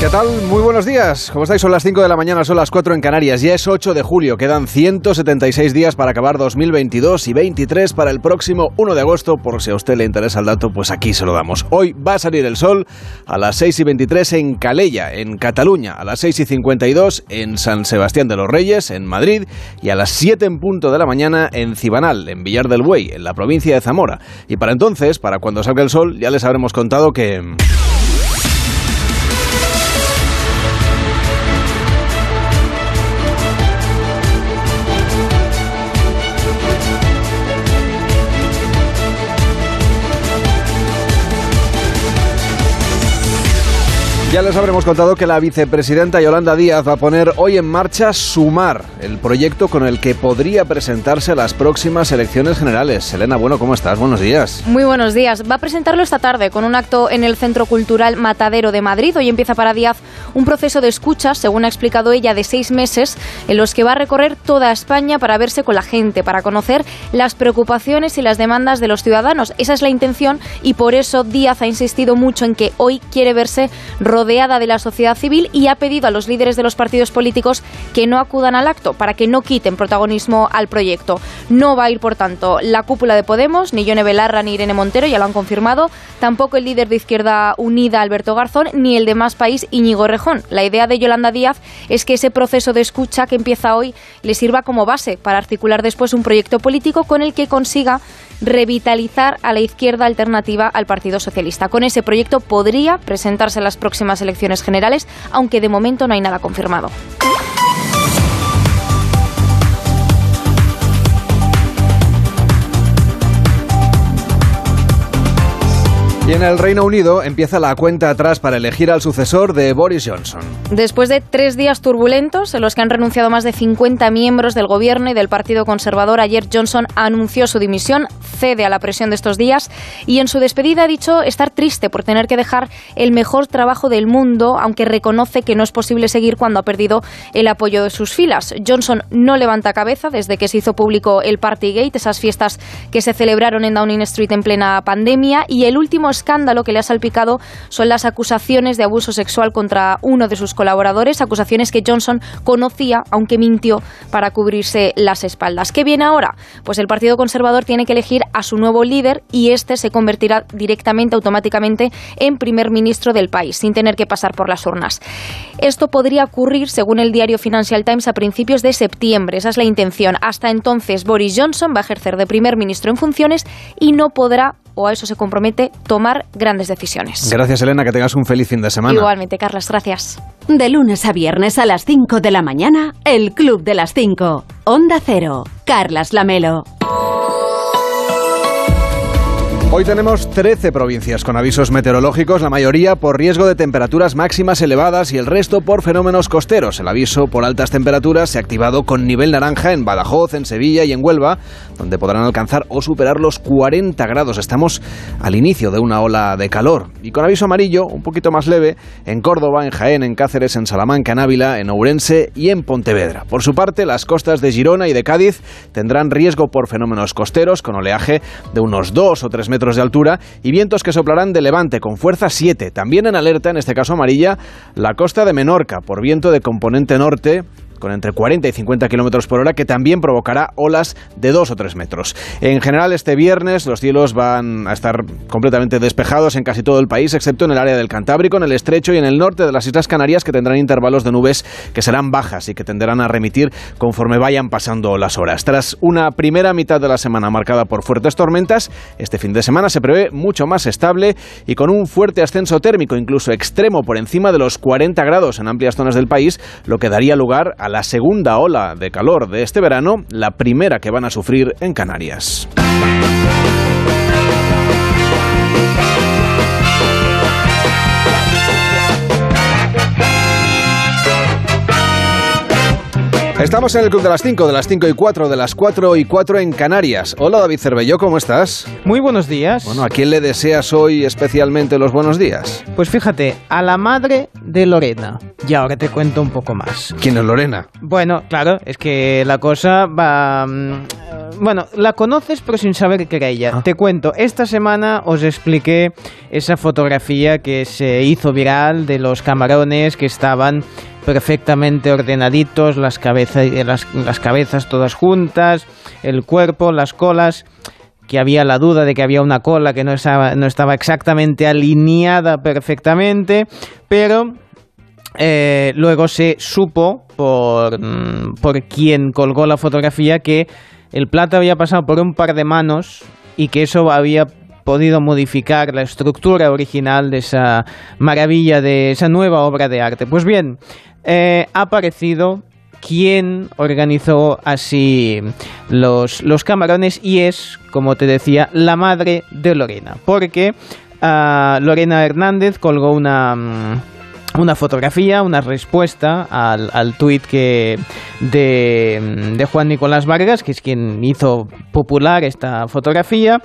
¿Qué tal? Muy buenos días. ¿Cómo estáis? Son las 5 de la mañana, son las 4 en Canarias. Ya es 8 de julio. Quedan 176 días para acabar 2022 y 23 para el próximo 1 de agosto. Por si a usted le interesa el dato, pues aquí se lo damos. Hoy va a salir el sol a las 6 y 23 en Calella, en Cataluña, a las 6 y 52 en San Sebastián de los Reyes, en Madrid, y a las 7 en punto de la mañana en Cibanal, en Villar del Buey, en la provincia de Zamora. Y para entonces, para cuando salga el sol, ya les habremos contado que... Ya les habremos contado que la vicepresidenta Yolanda Díaz va a poner hoy en marcha Sumar, el proyecto con el que podría presentarse a las próximas elecciones generales. Elena, bueno, ¿cómo estás? Buenos días. Muy buenos días. Va a presentarlo esta tarde con un acto en el Centro Cultural Matadero de Madrid. Hoy empieza para Díaz un proceso de escucha, según ha explicado ella, de seis meses, en los que va a recorrer toda España para verse con la gente, para conocer las preocupaciones y las demandas de los ciudadanos. Esa es la intención y por eso Díaz ha insistido mucho en que hoy quiere verse rodeada de la sociedad civil y ha pedido a los líderes de los partidos políticos que no acudan al acto para que no quiten protagonismo al proyecto. No va a ir, por tanto, la cúpula de Podemos, ni Yone Belarra ni Irene Montero, ya lo han confirmado, tampoco el líder de Izquierda Unida, Alberto Garzón, ni el de Más País, Íñigo Rejón. La idea de Yolanda Díaz es que ese proceso de escucha que empieza hoy le sirva como base para articular después un proyecto político con el que consiga revitalizar a la izquierda alternativa al Partido Socialista. Con ese proyecto podría presentarse en las próximas elecciones generales, aunque de momento no hay nada confirmado. En el Reino Unido empieza la cuenta atrás para elegir al sucesor de Boris Johnson. Después de tres días turbulentos en los que han renunciado más de 50 miembros del gobierno y del Partido Conservador, ayer Johnson anunció su dimisión, cede a la presión de estos días y en su despedida ha dicho estar triste por tener que dejar el mejor trabajo del mundo, aunque reconoce que no es posible seguir cuando ha perdido el apoyo de sus filas. Johnson no levanta cabeza desde que se hizo público el Partygate, esas fiestas que se celebraron en Downing Street en plena pandemia, y el último escándalo que le ha salpicado son las acusaciones de abuso sexual contra uno de sus colaboradores, acusaciones que Johnson conocía, aunque mintió para cubrirse las espaldas. ¿Qué viene ahora? Pues el Partido Conservador tiene que elegir a su nuevo líder y este se convertirá directamente, automáticamente, en primer ministro del país, sin tener que pasar por las urnas. Esto podría ocurrir, según el diario Financial Times, a principios de septiembre. Esa es la intención. Hasta entonces, Boris Johnson va a ejercer de primer ministro en funciones y no podrá o a eso se compromete, tomar grandes decisiones. Gracias, Elena, que tengas un feliz fin de semana. Igualmente, Carlas, gracias. De lunes a viernes a las 5 de la mañana, el Club de las 5. Onda Cero. Carlas Lamelo. Hoy tenemos 13 provincias con avisos meteorológicos, la mayoría por riesgo de temperaturas máximas elevadas y el resto por fenómenos costeros. El aviso por altas temperaturas se ha activado con nivel naranja en Badajoz, en Sevilla y en Huelva, donde podrán alcanzar o superar los 40 grados. Estamos al inicio de una ola de calor. Y con aviso amarillo, un poquito más leve, en Córdoba, en Jaén, en Cáceres, en Salamanca, en Ávila, en Ourense y en Pontevedra. Por su parte, las costas de Girona y de Cádiz tendrán riesgo por fenómenos costeros con oleaje de unos 2 o 3 metros de altura y vientos que soplarán de levante con fuerza 7. También en alerta, en este caso amarilla, la costa de Menorca por viento de componente norte con entre 40 y 50 kilómetros por hora, que también provocará olas de 2 o 3 metros. En general, este viernes los cielos van a estar completamente despejados en casi todo el país, excepto en el área del Cantábrico, en el estrecho y en el norte de las Islas Canarias, que tendrán intervalos de nubes que serán bajas y que tenderán a remitir conforme vayan pasando las horas. Tras una primera mitad de la semana marcada por fuertes tormentas, este fin de semana se prevé mucho más estable y con un fuerte ascenso térmico, incluso extremo, por encima de los 40 grados en amplias zonas del país, lo que daría lugar a la segunda ola de calor de este verano, la primera que van a sufrir en Canarias. Estamos en el Club de las 5, de las 5 y 4, de las 4 y 4 en Canarias. Hola David Cervelló, ¿cómo estás? Muy buenos días. Bueno, ¿a quién le deseas hoy especialmente los buenos días? Pues fíjate, a la madre de Lorena. Y ahora te cuento un poco más. ¿Quién es Lorena? Bueno, claro, es que la cosa va... mm, Bueno, la conoces pero sin saber que era ella. Ah. Te cuento, esta semana os expliqué esa fotografía que se hizo viral de los camarones que estaban perfectamente ordenaditos, las, las cabezas todas juntas, el cuerpo, las colas que había la duda de que había una cola que no estaba, no estaba exactamente alineada perfectamente, pero eh, luego se supo por, mm, por quien colgó la fotografía que el plato había pasado por un par de manos y que eso había podido modificar la estructura original de esa maravilla, de esa nueva obra de arte. Pues bien, eh, ha aparecido quien organizó así los, los camarones y es, como te decía, la madre de Lorena. Porque ah, Lorena Hernández colgó una... mm, una fotografía, una respuesta al, al tuit que de, de Juan Nicolás Vargas, que es quien hizo popular esta fotografía,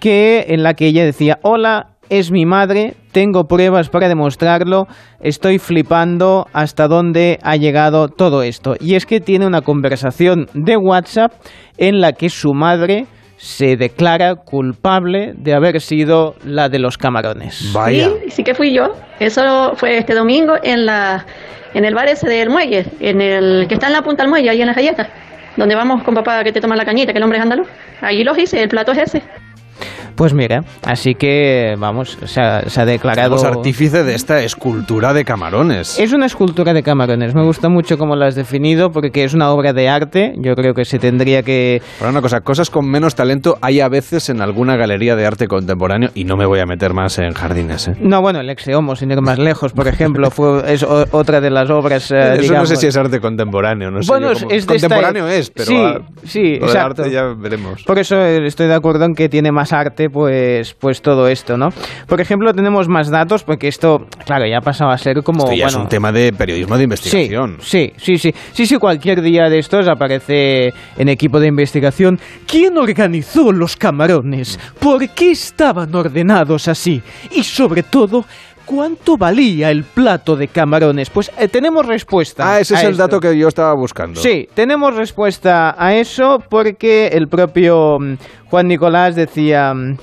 que en la que ella decía, hola, es mi madre, tengo pruebas para demostrarlo, estoy flipando hasta dónde ha llegado todo esto. Y es que tiene una conversación de WhatsApp en la que su madre se declara culpable de haber sido la de los camarones. Vaya. Sí, sí que fui yo. Eso fue este domingo en la en el bar ese del muelle, en el que está en la punta del muelle, ahí en las galletas, donde vamos con papá que te toma la cañita, que el hombre es andaluz. Allí los hice, el plato es ese. Pues mira, así que vamos, se ha, se ha declarado. Somos artífice de esta escultura de camarones. Es una escultura de camarones. Me gusta mucho cómo la has definido porque es una obra de arte. Yo creo que se tendría que. Ahora una cosa, cosas con menos talento hay a veces en alguna galería de arte contemporáneo y no me voy a meter más en jardines. ¿eh? No, bueno, el Exeomo, sin ir más lejos, por ejemplo, fue es o- otra de las obras. eh, Eso digamos- no sé si es arte contemporáneo, no sé Bueno, yo es- cómo- es de esta- contemporáneo es, pero Sí, ah, sí, exacto. arte ya veremos. Por eso estoy de acuerdo en que tiene más arte, pues, pues todo esto, ¿no? Por ejemplo, tenemos más datos, porque esto, claro, ya ha pasado a ser como. Esto ya es un tema de periodismo de investigación. Sí, sí, sí, sí. Sí, sí, cualquier día de estos aparece en equipo de investigación. ¿Quién organizó los camarones? ¿Por qué estaban ordenados así? Y sobre todo, ¿cuánto valía el plato de camarones? Pues eh, tenemos respuesta. Ah, ese es el esto. dato que yo estaba buscando. Sí, tenemos respuesta a eso porque el propio mm, Juan Nicolás decía... mm,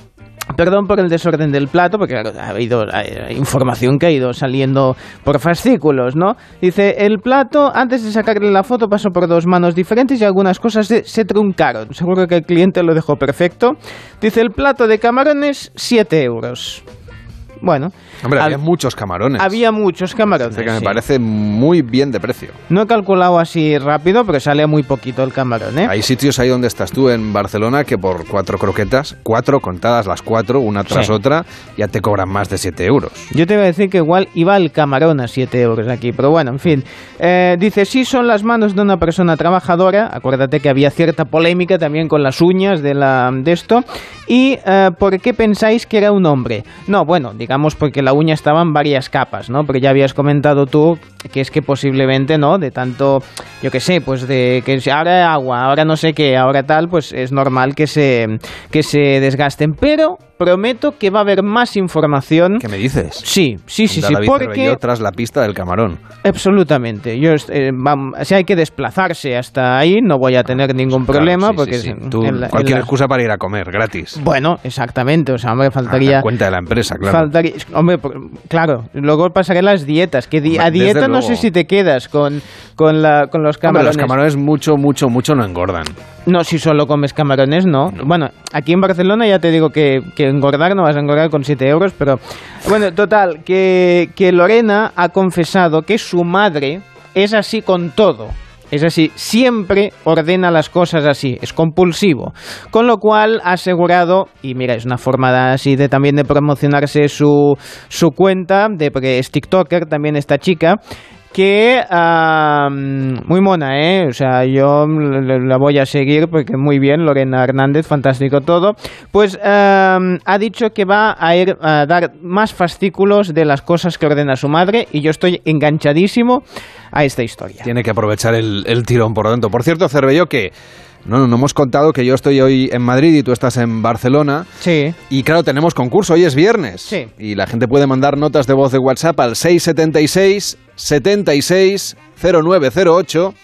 Perdón por el desorden del plato, porque claro, ha habido eh, información que ha ido saliendo por fascículos, ¿no? Dice, el plato, antes de sacarle la foto, pasó por dos manos diferentes y algunas cosas se, se truncaron. Seguro que el cliente lo dejó perfecto. Dice, el plato de camarones, 7 euros. Bueno, Hombre, hab- había muchos camarones. había muchos camarones. Así que me sí. parece muy bien de precio. No he calculado así rápido, pero sale muy poquito el camarón, ¿eh? Hay sitios ahí donde estás tú en Barcelona que por cuatro croquetas, cuatro contadas las cuatro, una tras Sí. otra, ya te cobran más de 7 euros. Yo te iba a decir que igual iba el camarón a 7 euros aquí, pero bueno, en fin. Eh, dice, sí son las manos de una persona trabajadora, acuérdate que había cierta polémica también con las uñas de, la, de esto, y eh, ¿por qué pensáis que era un hombre? No, bueno, digamos porque la uña estaba en varias capas, ¿no? Porque ya habías comentado tú que es que posiblemente, ¿no? De tanto, yo qué sé, pues de que ahora agua, ahora no sé qué, ahora tal, pues es normal que se, que se desgasten, pero prometo que va a haber más información. ¿Qué me dices? Sí, sí, sí, sí, porque tras la pista del camarón. absolutamente. Yo eh, si hay que desplazarse hasta ahí, no voy a tener ningún problema sí, porque sí, sí. es- Tú, en la- en cualquier la- excusa para ir a comer, gratis. Bueno, exactamente, o sea, hombre, faltaría dar cuenta de la empresa, claro. faltaría- hombre, claro, luego pasaré las dietas, que di- a Desde dieta no luego. sé si te quedas con con la con los Hombre, camarones. los camarones mucho, mucho, mucho no engordan. No, si solo comes camarones, no. Bueno, aquí en Barcelona ya te digo que, que engordar no vas a engordar con 7 euros, pero... Bueno, total, que, que Lorena ha confesado que su madre es así con todo. Es así, siempre ordena las cosas así, es compulsivo. Con lo cual ha asegurado, y mira, es una forma así de también de promocionarse su, su cuenta, de, porque es TikToker también esta chica, que muy mona, ¿eh? O sea, yo la voy a seguir porque muy bien, Lorena Hernández, fantástico todo. Pues ha dicho que va a ir a dar más fascículos de las cosas que ordena su madre y yo estoy enganchadísimo a esta historia. Tiene que aprovechar el, el tirón, por lo tanto. Por cierto, Cervello, que no, no hemos contado que yo estoy hoy en Madrid y tú estás en Barcelona. Sí. Y claro, tenemos concurso, hoy es viernes. Sí. Y la gente puede mandar notas de voz de WhatsApp al 676 76 0908.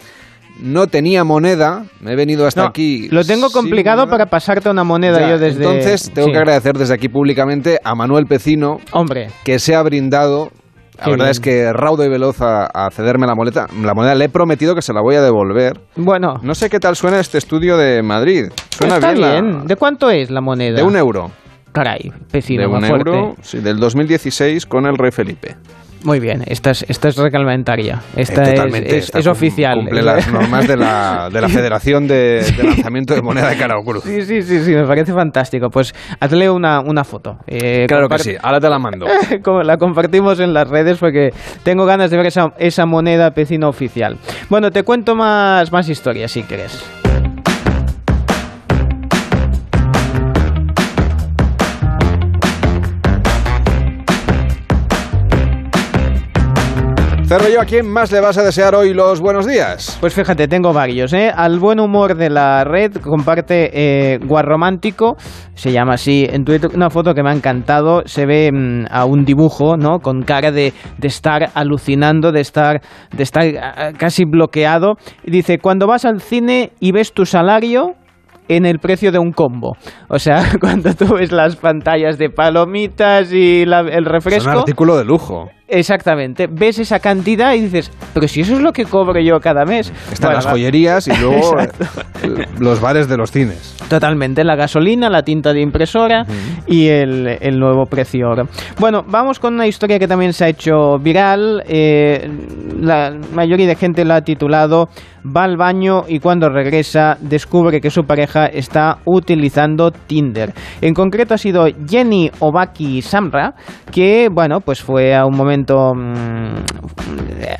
No tenía moneda, me he venido hasta No, aquí. Lo tengo complicado para pasarte una moneda Ya, yo desde... Entonces, tengo Sí. que agradecer desde aquí públicamente a Manuel Pecino Hombre, que se ha brindado. La Qué verdad bien. es que raudo y veloz a, a cederme la moneda. La moneda le he prometido que se la voy a devolver. bueno, No sé qué tal suena este estudio de Madrid. Suena está bien. la-. ¿De cuánto es la moneda? de un euro. Caray, vecino, de un fuerte. euro, sí, del 2016 con el rey Felipe. Muy bien, esta es, esta es reglamentaria. Esta Eh, es, es- es cum- oficial. Cumple las normas de la, de la Federación de, de Lanzamiento de Moneda de Cara o Cruz. Sí, sí, sí, sí, me parece fantástico. Pues hazle una, una foto. Eh, Claro que sí, ahora te la mando. la compartimos en las redes porque tengo ganas de ver esa, esa moneda pecino oficial. Bueno, te cuento más, más historias si quieres. Cerro ¿a quién más le vas a desear hoy los buenos días? Pues fíjate, tengo varios. ¿eh? Al buen humor de la red comparte eh, Guarromántico, se llama así en Twitter, una foto que me ha encantado. Se ve mm, a un dibujo, ¿no? Con cara de, de estar alucinando, de estar, de estar ah, casi bloqueado. Y dice, cuando vas al cine y ves tu salario en el precio de un combo. O sea, cuando tú ves las pantallas de palomitas y la- el Es un refresco... artículo de lujo. Exactamente, ves esa cantidad y dices, pero si eso es lo que cobro yo cada mes. Están Bueno, las joyerías y luego los bares de los cines. Totalmente, la gasolina, la tinta de impresora y el, el nuevo precio oro. Bueno, vamos con una historia que también se ha hecho viral. eh, la mayoría de gente la ha titulado Va al baño y cuando regresa descubre que su pareja está utilizando Tinder. En concreto ha sido Jenny Obaki Samra, que, bueno, pues fue a un momento... mm,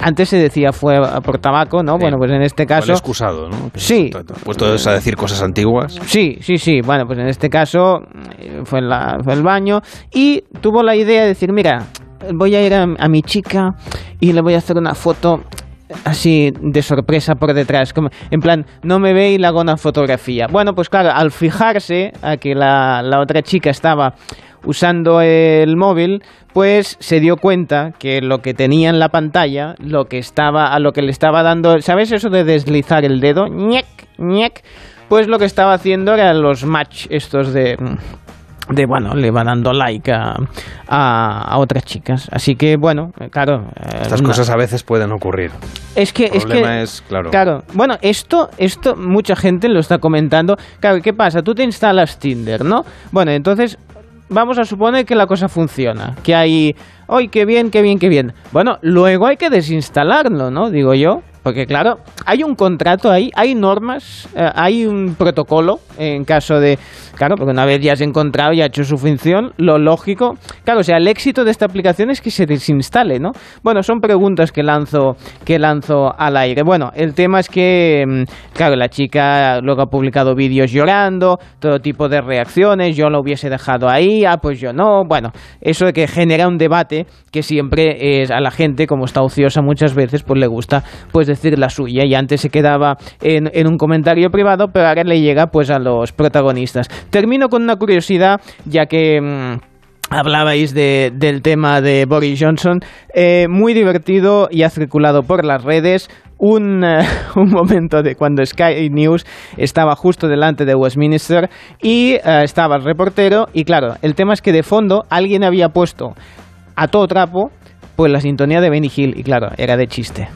antes se decía fue por tabaco, ¿no? Sí. Bueno, pues en este caso... excusado, ¿no? Sí. Puesto a decir cosas antiguas. Sí, sí, sí. Bueno, pues en este caso eh, fue, la, fue el baño y tuvo la idea de decir, mira, voy a ir a, a mi chica y le voy a hacer una foto así de sorpresa por detrás, como en plan, no me ve y le hago una fotografía. Bueno, pues claro, al fijarse a que la, la otra chica estaba usando el móvil, pues se dio cuenta que lo que tenía en la pantalla, lo que estaba, a lo que le estaba dando, ¿sabes eso de deslizar el dedo? ñec, ñec, pues lo que estaba haciendo eran los match estos de de bueno, le va dando like a, a, a otras chicas. Así que bueno, claro. eh, Estas cosas a veces pueden ocurrir. es que, El es que, problema es, claro. Claro, bueno, esto, esto mucha gente lo está comentando. Claro, ¿qué pasa? Tú te instalas Tinder, ¿no? Bueno, entonces vamos a suponer que la cosa funciona, que hay, ¡ay, qué bien, qué bien, qué bien! Bueno, luego hay que desinstalarlo, ¿no? Digo yo. Porque claro, hay un contrato ahí, hay normas, eh, hay un protocolo en caso de... Claro, porque una vez ya has encontrado y ha hecho su función, lo lógico... Claro, o sea, el éxito de esta aplicación es que se desinstale, ¿no? Bueno, son preguntas que lanzo, que lanzo al aire. Bueno, el tema es que, mm, claro, la chica luego ha publicado vídeos llorando, todo tipo de reacciones, yo lo hubiese dejado ahí, ah, pues yo no. Bueno, eso de que genera un debate que siempre es a la gente, como está ociosa muchas veces, pues le gusta pues decir la suya y antes se quedaba en, un comentario privado, pero ahora le llega pues a los protagonistas. Termino con una curiosidad, ya que... mm, Hablabais de- del tema de Boris Johnson, eh, muy divertido y ha circulado por las redes un, eh, un momento de cuando Sky News estaba justo delante de Westminster y eh, estaba el reportero y claro, el tema es que de fondo alguien había puesto a todo trapo pues la sintonía de Benny Hill y claro, era de chiste.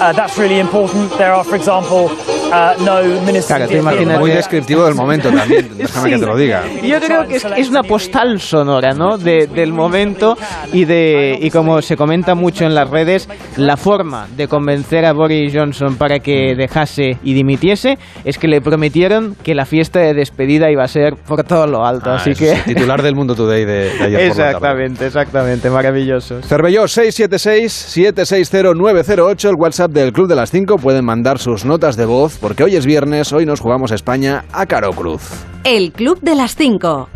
Uh, that's really important. There are, for example, uh, no minister. Claro, te imaginas Muy descriptivo del momento también, déjame que te lo diga. Yo creo que es, es una postal sonora, ¿no? De- del momento y de y como se comenta mucho en las redes, la forma de convencer a Boris Johnson para que dejase y dimitiese es que le prometieron que la fiesta de despedida iba a ser por todo lo alto, Ah, así que es el titular del Mundo Today de, de ayer por la tarde. exactamente, exactamente, maravilloso. Cervelló 676-760-908, el WhatsApp del Club de las 5. Pueden mandar sus notas de voz porque hoy es viernes, hoy nos jugamos España a Caro Cruz. El Club de las 5.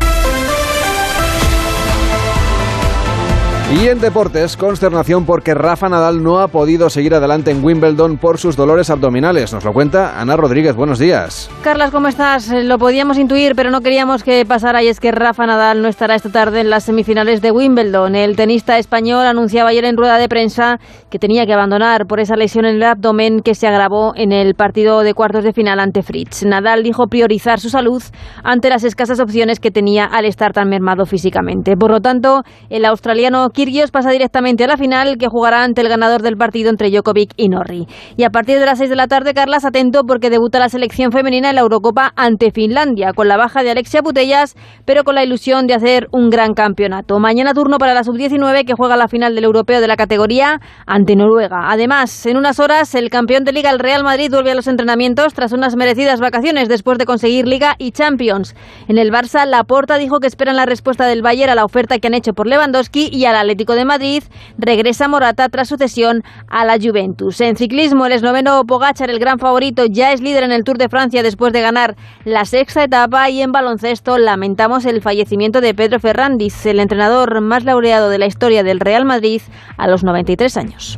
Y en deportes, consternación porque Rafa Nadal no ha podido seguir adelante en Wimbledon por sus dolores abdominales. Nos lo cuenta Ana Rodríguez. Buenos días. Carlas, ¿cómo estás? Eh, Lo podíamos intuir, pero no queríamos que pasara y es que Rafa Nadal no estará esta tarde en las semifinales de Wimbledon. El tenista español anunciaba ayer en rueda de prensa que tenía que abandonar por esa lesión en el abdomen que se agravó en el partido de cuartos de final ante Fritz. Nadal dijo priorizar su salud ante las escasas opciones que tenía al estar tan mermado físicamente. Por lo tanto, el australiano Kyrgios pasa directamente a la final que jugará ante el ganador del partido entre Djokovic y Norri. Y a partir de las 6 de la tarde, Carlas, atento porque debuta la selección femenina en la Eurocopa ante Finlandia, con la baja de Alexia Putellas, pero con la ilusión de hacer un gran campeonato. Mañana turno para la sub-19 que juega la final del europeo de la categoría ante Noruega. Además, en unas horas, el campeón de Liga, el Real Madrid, vuelve a los entrenamientos tras unas merecidas vacaciones después de conseguir Liga y Champions. En el Barça, Laporta dijo que esperan la respuesta del Bayern a la oferta que han hecho por Lewandowski y al De Madrid regresa Morata tras su cesión a la Juventus. En ciclismo, el esloveno Pogachar, el gran favorito, ya es líder en el Tour de Francia después de ganar la sexta etapa y en baloncesto lamentamos el fallecimiento de Pedro Ferrandiz, el entrenador más laureado de la historia del Real Madrid a los 93 años.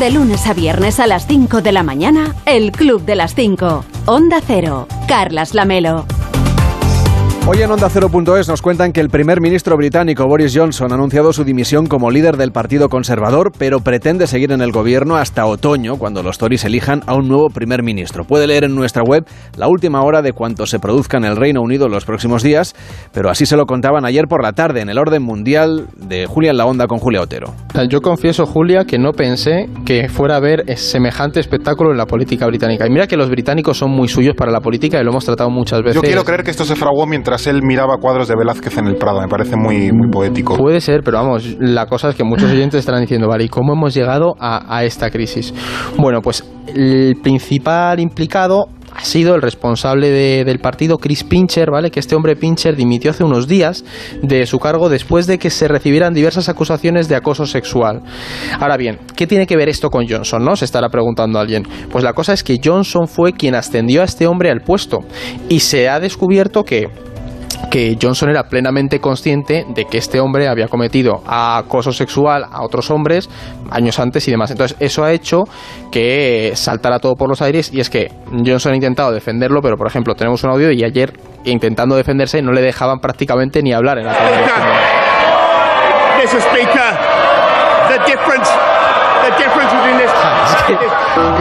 De lunes a viernes a las 5 de la mañana, el Club de las 5. Onda Cero. Carlas Lamelo. Hoy en Onda Cero.es nos cuentan que el primer ministro británico Boris Johnson ha anunciado su dimisión como líder del Partido Conservador, pero pretende seguir en el gobierno hasta otoño, cuando los Tories elijan a un nuevo primer ministro. Puede leer en nuestra web la última hora de cuanto se produzca en el Reino Unido en los próximos días, pero así se lo contaban ayer por la tarde en el orden mundial de Julia en la Onda con Julia Otero. Yo confieso, Julia, que no pensé que fuera a haber semejante espectáculo en la política británica. Y mira que los británicos son muy suyos para la política y lo hemos tratado muchas veces. Yo quiero creer que esto se fraguó mientras él miraba cuadros de Velázquez en el Prado. Me parece muy, poético. Puede ser, pero vamos, la cosa es que muchos oyentes estarán diciendo, vale, ¿y cómo hemos llegado a, esta crisis? Bueno, pues el principal implicado ha sido el responsable de- del partido, Chris Pincher, ¿vale? Que este hombre Pincher dimitió hace unos días de su cargo después de que se recibieran diversas acusaciones de acoso sexual. Ahora bien, ¿qué tiene que ver esto con Johnson, no? Se estará preguntando alguien. Pues la cosa es que Johnson fue quien ascendió a este hombre al puesto y se ha descubierto que que Johnson era plenamente consciente de que este hombre había cometido acoso sexual a otros hombres años antes y demás. Entonces, eso ha hecho que saltara todo por los aires y es que Johnson ha intentado defenderlo, pero por ejemplo, tenemos un audio y ayer intentando defenderse no le dejaban prácticamente ni hablar en la Cámara de los Comunes. Mr. Speaker, the difference, the difference between this.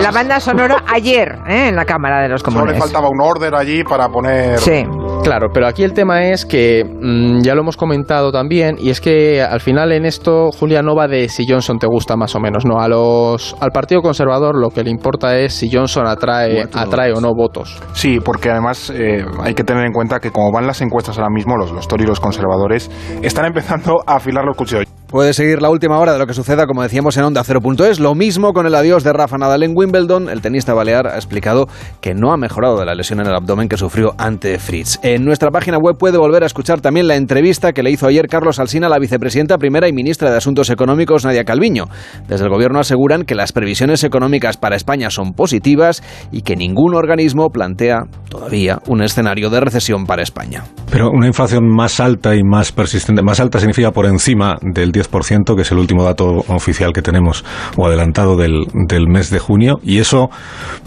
La banda sonora ayer ¿eh? en la Cámara de los Solo le Comunes. faltaba un order allí para poner... Sí. Claro, pero aquí el tema es que mm, ya lo hemos comentado también y es que al final en esto Julia no va de si Johnson te gusta más o menos, no a los al Partido Conservador lo que le importa es si Johnson atrae atrae o no votos. Sí, porque además eh, hay que tener en cuenta que como van las encuestas ahora mismo, los, los Tories y los conservadores están empezando a afilar los cuchillos. Puede seguir la última hora de lo que suceda, como decíamos, en Onda 0.es. Lo mismo con el adiós de Rafa Nadal en Wimbledon. El tenista balear ha explicado que no ha mejorado de la lesión en el abdomen que sufrió ante Fritz. En nuestra página web puede volver a escuchar también la entrevista que le hizo ayer Carlos Alsina, la vicepresidenta primera y ministra de Asuntos Económicos, Nadia Calviño. Desde el gobierno aseguran que las previsiones económicas para España son positivas y que ningún organismo plantea todavía un escenario de recesión para España. Pero una inflación más alta y más persistente, más alta significa por encima del 10%, que es el último dato oficial que tenemos, o adelantado del, del mes de junio, y eso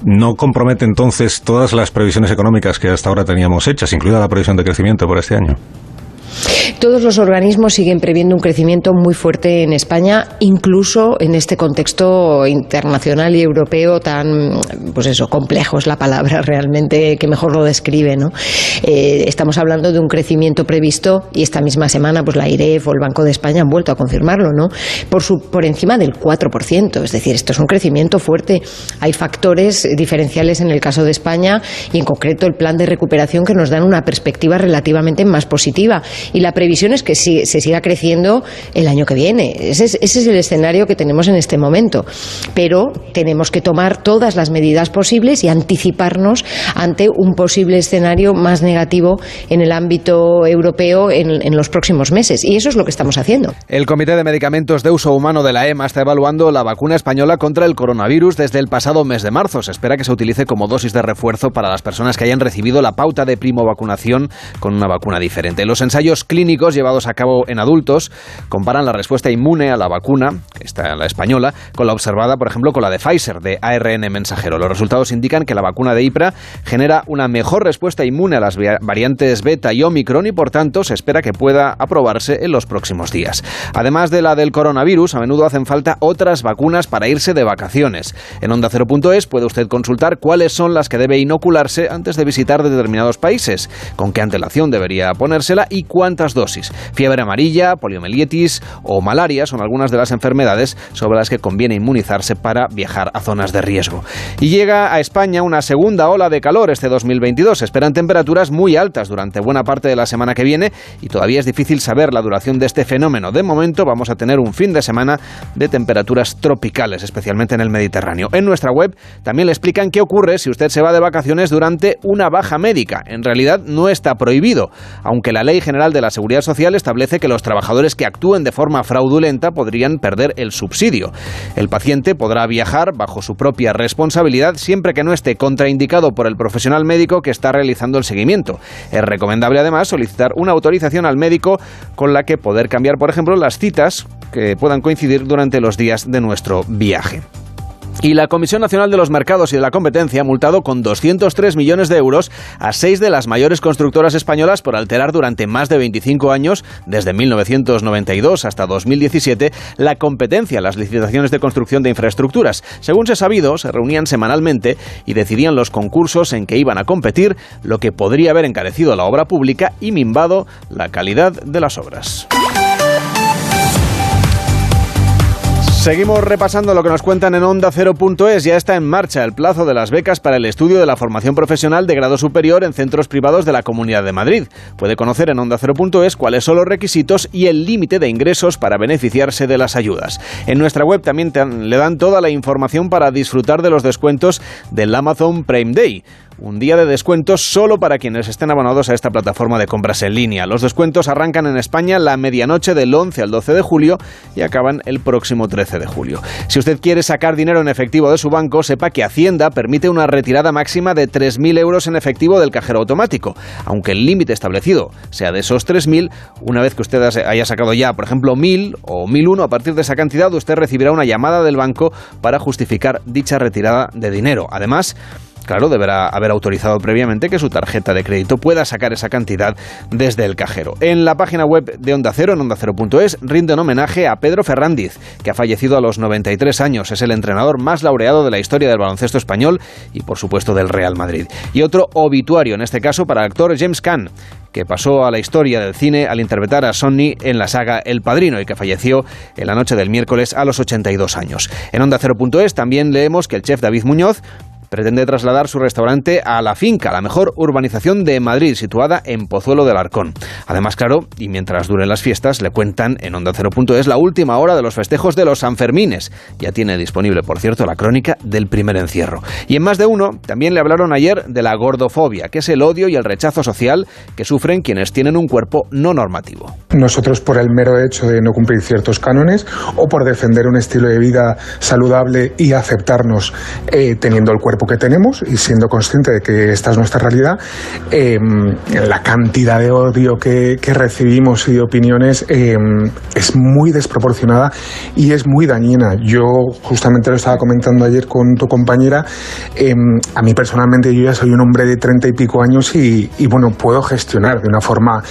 no compromete entonces todas las previsiones económicas que hasta ahora teníamos hechas, incluida la previsión de crecimiento para este año. Todos los organismos siguen previendo un crecimiento muy fuerte en España, incluso en este contexto internacional y europeo tan, pues eso, complejo es la palabra realmente que mejor lo describe, ¿no? Eh, estamos hablando de un crecimiento previsto y esta misma semana, pues la IREF o el Banco de España han vuelto a confirmarlo, ¿no? Por, su, por encima del 4%, es decir, esto es un crecimiento fuerte. Hay factores diferenciales en el caso de España y en concreto el plan de recuperación que nos dan una perspectiva relativamente más positiva y la previsión es que se siga creciendo el año que viene. Ese es, ese es el escenario que tenemos en este momento. Pero tenemos que tomar todas las medidas posibles y anticiparnos ante un posible escenario más negativo en el ámbito europeo en, en los próximos meses. Y eso es lo que estamos haciendo. El Comité de Medicamentos de Uso Humano de la EMA está evaluando la vacuna española contra el coronavirus desde el pasado mes de marzo. Se espera que se utilice como dosis de refuerzo para las personas que hayan recibido la pauta de primo vacunación con una vacuna diferente. Los ensayos clínicos llevados a cabo en adultos comparan la respuesta inmune a la vacuna, está la española, con la observada, por ejemplo, con la de Pfizer, de ARN mensajero. Los resultados indican que la vacuna de IPRA genera una mejor respuesta inmune a las variantes beta y omicron y, por tanto, se espera que pueda aprobarse en los próximos días. Además de la del coronavirus, a menudo hacen falta otras vacunas para irse de vacaciones. En onda ondacero.es puede usted consultar cuáles son las que debe inocularse antes de visitar determinados países, con qué antelación debería ponérsela y cuántas dosis. Fiebre amarilla, poliomielitis o malaria son algunas de las enfermedades sobre las que conviene inmunizarse para viajar a zonas de riesgo. Y llega a España una segunda ola de calor este 2022. Se esperan temperaturas muy altas durante buena parte de la semana que viene y todavía es difícil saber la duración de este fenómeno. De momento vamos a tener un fin de semana de temperaturas tropicales, especialmente en el Mediterráneo. En nuestra web también le explican qué ocurre si usted se va de vacaciones durante una baja médica. En realidad no está prohibido, aunque la Ley General de la Seguridad Social establece que los trabajadores que actúen de forma fraudulenta podrían perder el subsidio. El paciente podrá viajar bajo su propia responsabilidad siempre que no esté contraindicado por el profesional médico que está realizando el seguimiento. Es recomendable además solicitar una autorización al médico con la que poder cambiar, por ejemplo, las citas que puedan coincidir durante los días de nuestro viaje. Y la Comisión Nacional de los Mercados y de la Competencia ha multado con 203 millones de euros a seis de las mayores constructoras españolas por alterar durante más de 25 años, desde 1992 hasta 2017, la competencia en las licitaciones de construcción de infraestructuras. Según se ha sabido, se reunían semanalmente y decidían los concursos en que iban a competir, lo que podría haber encarecido la obra pública y mimbado la calidad de las obras. Seguimos repasando lo que nos cuentan en Onda 0.es. Ya está en marcha el plazo de las becas para el estudio de la formación profesional de grado superior en centros privados de la Comunidad de Madrid. Puede conocer en Onda 0.es cuáles son los requisitos y el límite de ingresos para beneficiarse de las ayudas. En nuestra web también le dan toda la información para disfrutar de los descuentos del Amazon Prime Day un día de descuentos solo para quienes estén abonados a esta plataforma de compras en línea. Los descuentos arrancan en España la medianoche del 11 al 12 de julio y acaban el próximo 13 de julio. Si usted quiere sacar dinero en efectivo de su banco, sepa que Hacienda permite una retirada máxima de 3.000 euros en efectivo del cajero automático. Aunque el límite establecido sea de esos 3.000, una vez que usted haya sacado ya, por ejemplo, 1.000 o 1.001, a partir de esa cantidad usted recibirá una llamada del banco para justificar dicha retirada de dinero. Además, claro, deberá haber autorizado previamente que su tarjeta de crédito pueda sacar esa cantidad desde el cajero. En la página web de Onda Cero, en ondacero.es, rinde un homenaje a Pedro Ferrandiz, que ha fallecido a los 93 años. Es el entrenador más laureado de la historia del baloncesto español y, por supuesto, del Real Madrid. Y otro obituario, en este caso para el actor James Caan, que pasó a la historia del cine al interpretar a Sonny en la saga El Padrino y que falleció en la noche del miércoles a los 82 años. En Onda Cero.es también leemos que el chef David Muñoz pretende trasladar su restaurante a La Finca, la mejor urbanización de Madrid, situada en Pozuelo del Arcón. Además, claro, y mientras duren las fiestas, le cuentan en Onda Cero. es la última hora de los festejos de los Sanfermines. Ya tiene disponible, por cierto, la crónica del primer encierro. Y en más de uno, también le hablaron ayer de la gordofobia, que es el odio y el rechazo social que sufren quienes tienen un cuerpo no normativo. Nosotros, por el mero hecho de no cumplir ciertos cánones o por defender un estilo de vida saludable y aceptarnos eh, teniendo el cuerpo cuerpo que tenemos y siendo consciente de que esta es nuestra realidad, eh, la cantidad de odio que, que recibimos y de opiniones eh, es muy desproporcionada y es muy dañina. Yo justamente lo estaba comentando ayer con tu compañera, eh, a mí personalmente yo ya soy un hombre de treinta y pico años y, y, bueno, puedo gestionar de una forma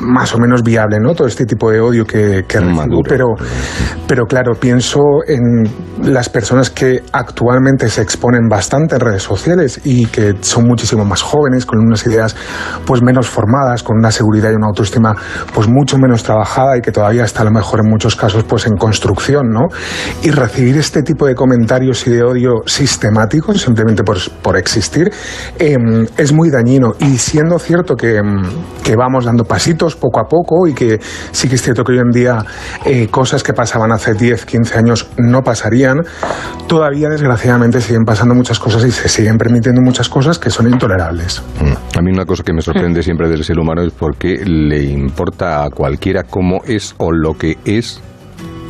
más o menos viable ¿no? todo este tipo de odio que, que recibo, pero, pero claro, pienso en las personas que actualmente se exponen bastante en redes sociales y que son muchísimo más jóvenes, con unas ideas pues menos formadas, con una seguridad y una autoestima pues mucho menos trabajada y que todavía está a lo mejor en muchos casos pues en construcción, ¿no? Y recibir este tipo de comentarios y de odio sistemáticos simplemente por, por existir eh, es muy dañino y siendo cierto que, que, vamos dando pasitos poco a poco y que sí que es cierto que hoy en día eh, cosas que pasaban hace 10, 15 años no pasarían, todavía desgraciadamente siguen pasando muchas cosas y se siguen permitiendo muchas cosas que son intolerables. A mí una cosa que me sorprende siempre del ser humano es porque le importa a cualquiera cómo es o lo que es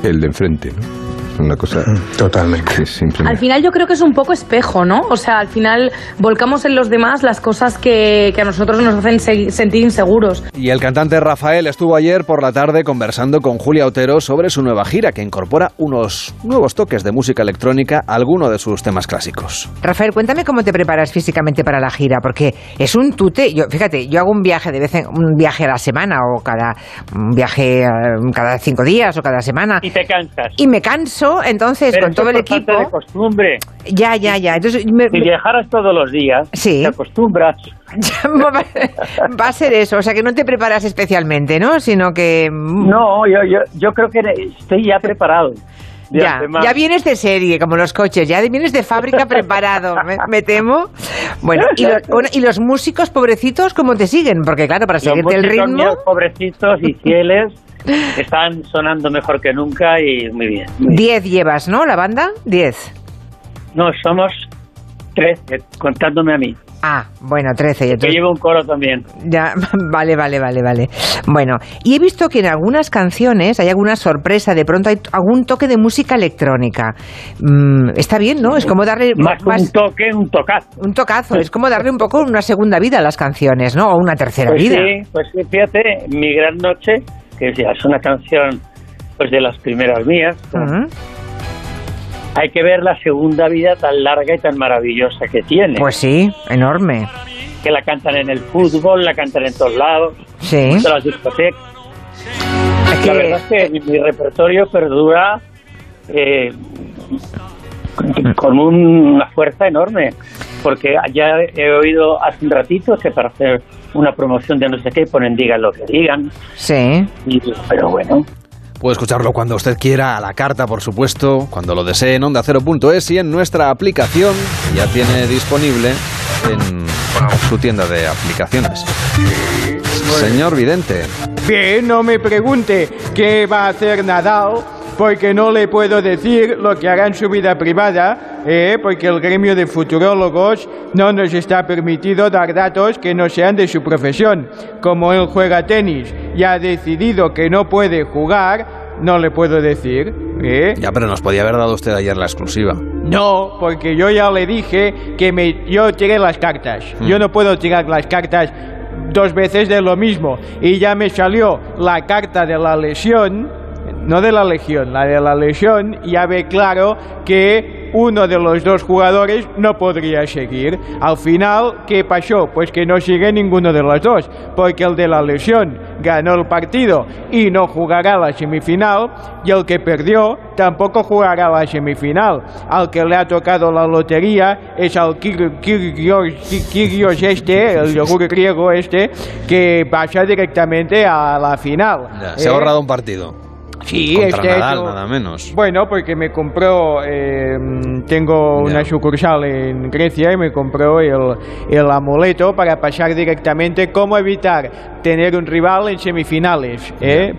el de enfrente. ¿no? Una cosa totalmente. al final yo creo que es un poco espejo no o sea al final volcamos en los demás las cosas que, que a nosotros nos hacen sentir inseguros. Y el cantante Rafael estuvo ayer por la tarde conversando con Julia Otero sobre su nueva gira que incorpora unos nuevos toques de música electrónica a alguno de sus temas clásicos. Rafael cuéntame cómo te preparas físicamente para la gira porque es un tute. Yo fíjate yo hago un viaje de vez en un viaje a la semana o cada un viaje cada cinco días o cada semana. Y te cansas. Y me canso entonces Pero con todo el equipo. de costumbre. Ya, ya, ya. Entonces, me, si viajaras todos los días, sí. te acostumbras. Va a ser eso, o sea que no te preparas especialmente, ¿no? Sino que. No, yo, yo, yo creo que estoy ya preparado. Ya, ya vienes de serie, como los coches, ya vienes de fábrica preparado, me, me, temo. Bueno, ¿y los, bueno, ¿y los músicos pobrecitos cómo te siguen? Porque claro, para seguirte el ritmo... Míos, pobrecitos y fieles están sonando mejor que nunca y muy bien. Muy Diez llevas, ¿no? La banda, diez. No, somos tres, contándome a mí. Ah, bueno, 13. Entonces... Que llevo un coro también. Ya, vale, vale, vale, vale. Bueno, y he visto que en algunas canciones hay alguna sorpresa, de pronto hay algún toque de música electrónica. Mm, está bien, ¿no? Es como darle... Más, más, un toque, un tocazo. Un tocazo, es como darle un poco una segunda vida a las canciones, ¿no? O una tercera pues vida. Sí, pues sí, fíjate, Mi Gran Noche, que ya es una canción pues de las primeras mías, uh -huh hay que ver la segunda vida tan larga y tan maravillosa que tiene. Pues sí, enorme. Que la cantan en el fútbol, la cantan en todos lados, sí. en todas las discotecas. Es que... La verdad es que mi, repertorio perdura eh, con una fuerza enorme, porque ya he oído hace un ratito que para hacer una promoción de no sé qué ponen digan lo que digan. Sí. Y, pero bueno, Puede escucharlo cuando usted quiera, a la carta, por supuesto, cuando lo desee en onda0.es y en nuestra aplicación, que ya tiene disponible en su tienda de aplicaciones. Señor Vidente. Bien, no me pregunte qué va a hacer Nadal, porque no le puedo decir lo que hará en su vida privada, eh, porque el gremio de futurólogos no nos está permitido dar datos que no sean de su profesión. Como él juega tenis y ha decidido que no puede jugar, no le puedo decir. ¿eh? Ya, pero nos podía haber dado usted ayer la exclusiva. No, porque yo ya le dije que me, yo tiré las cartas. Mm. Yo no puedo tirar las cartas dos veces de lo mismo. Y ya me salió la carta de la lesión, no de la legión, la de la lesión, ya ve claro que uno de los dos jugadores no podría seguir. Al final, ¿qué pasó? Pues que no sigue ninguno de los dos, porque el de la lesión ganó el partido y no jugará la semifinal, y el que perdió tampoco jugará la semifinal. Al que le ha tocado la lotería es al Kyrgios este, el yogur griego este, que pasa directamente a la final. Ya, se ha ahorrado un partido. Sí, Contra este Nadal, hecho- nada menos. Bueno, porque me compró, eh, tengo una sucursal en Grecia y me compró el, el amuleto para pasar directamente cómo evitar tener un rival en semifinales, ¿eh?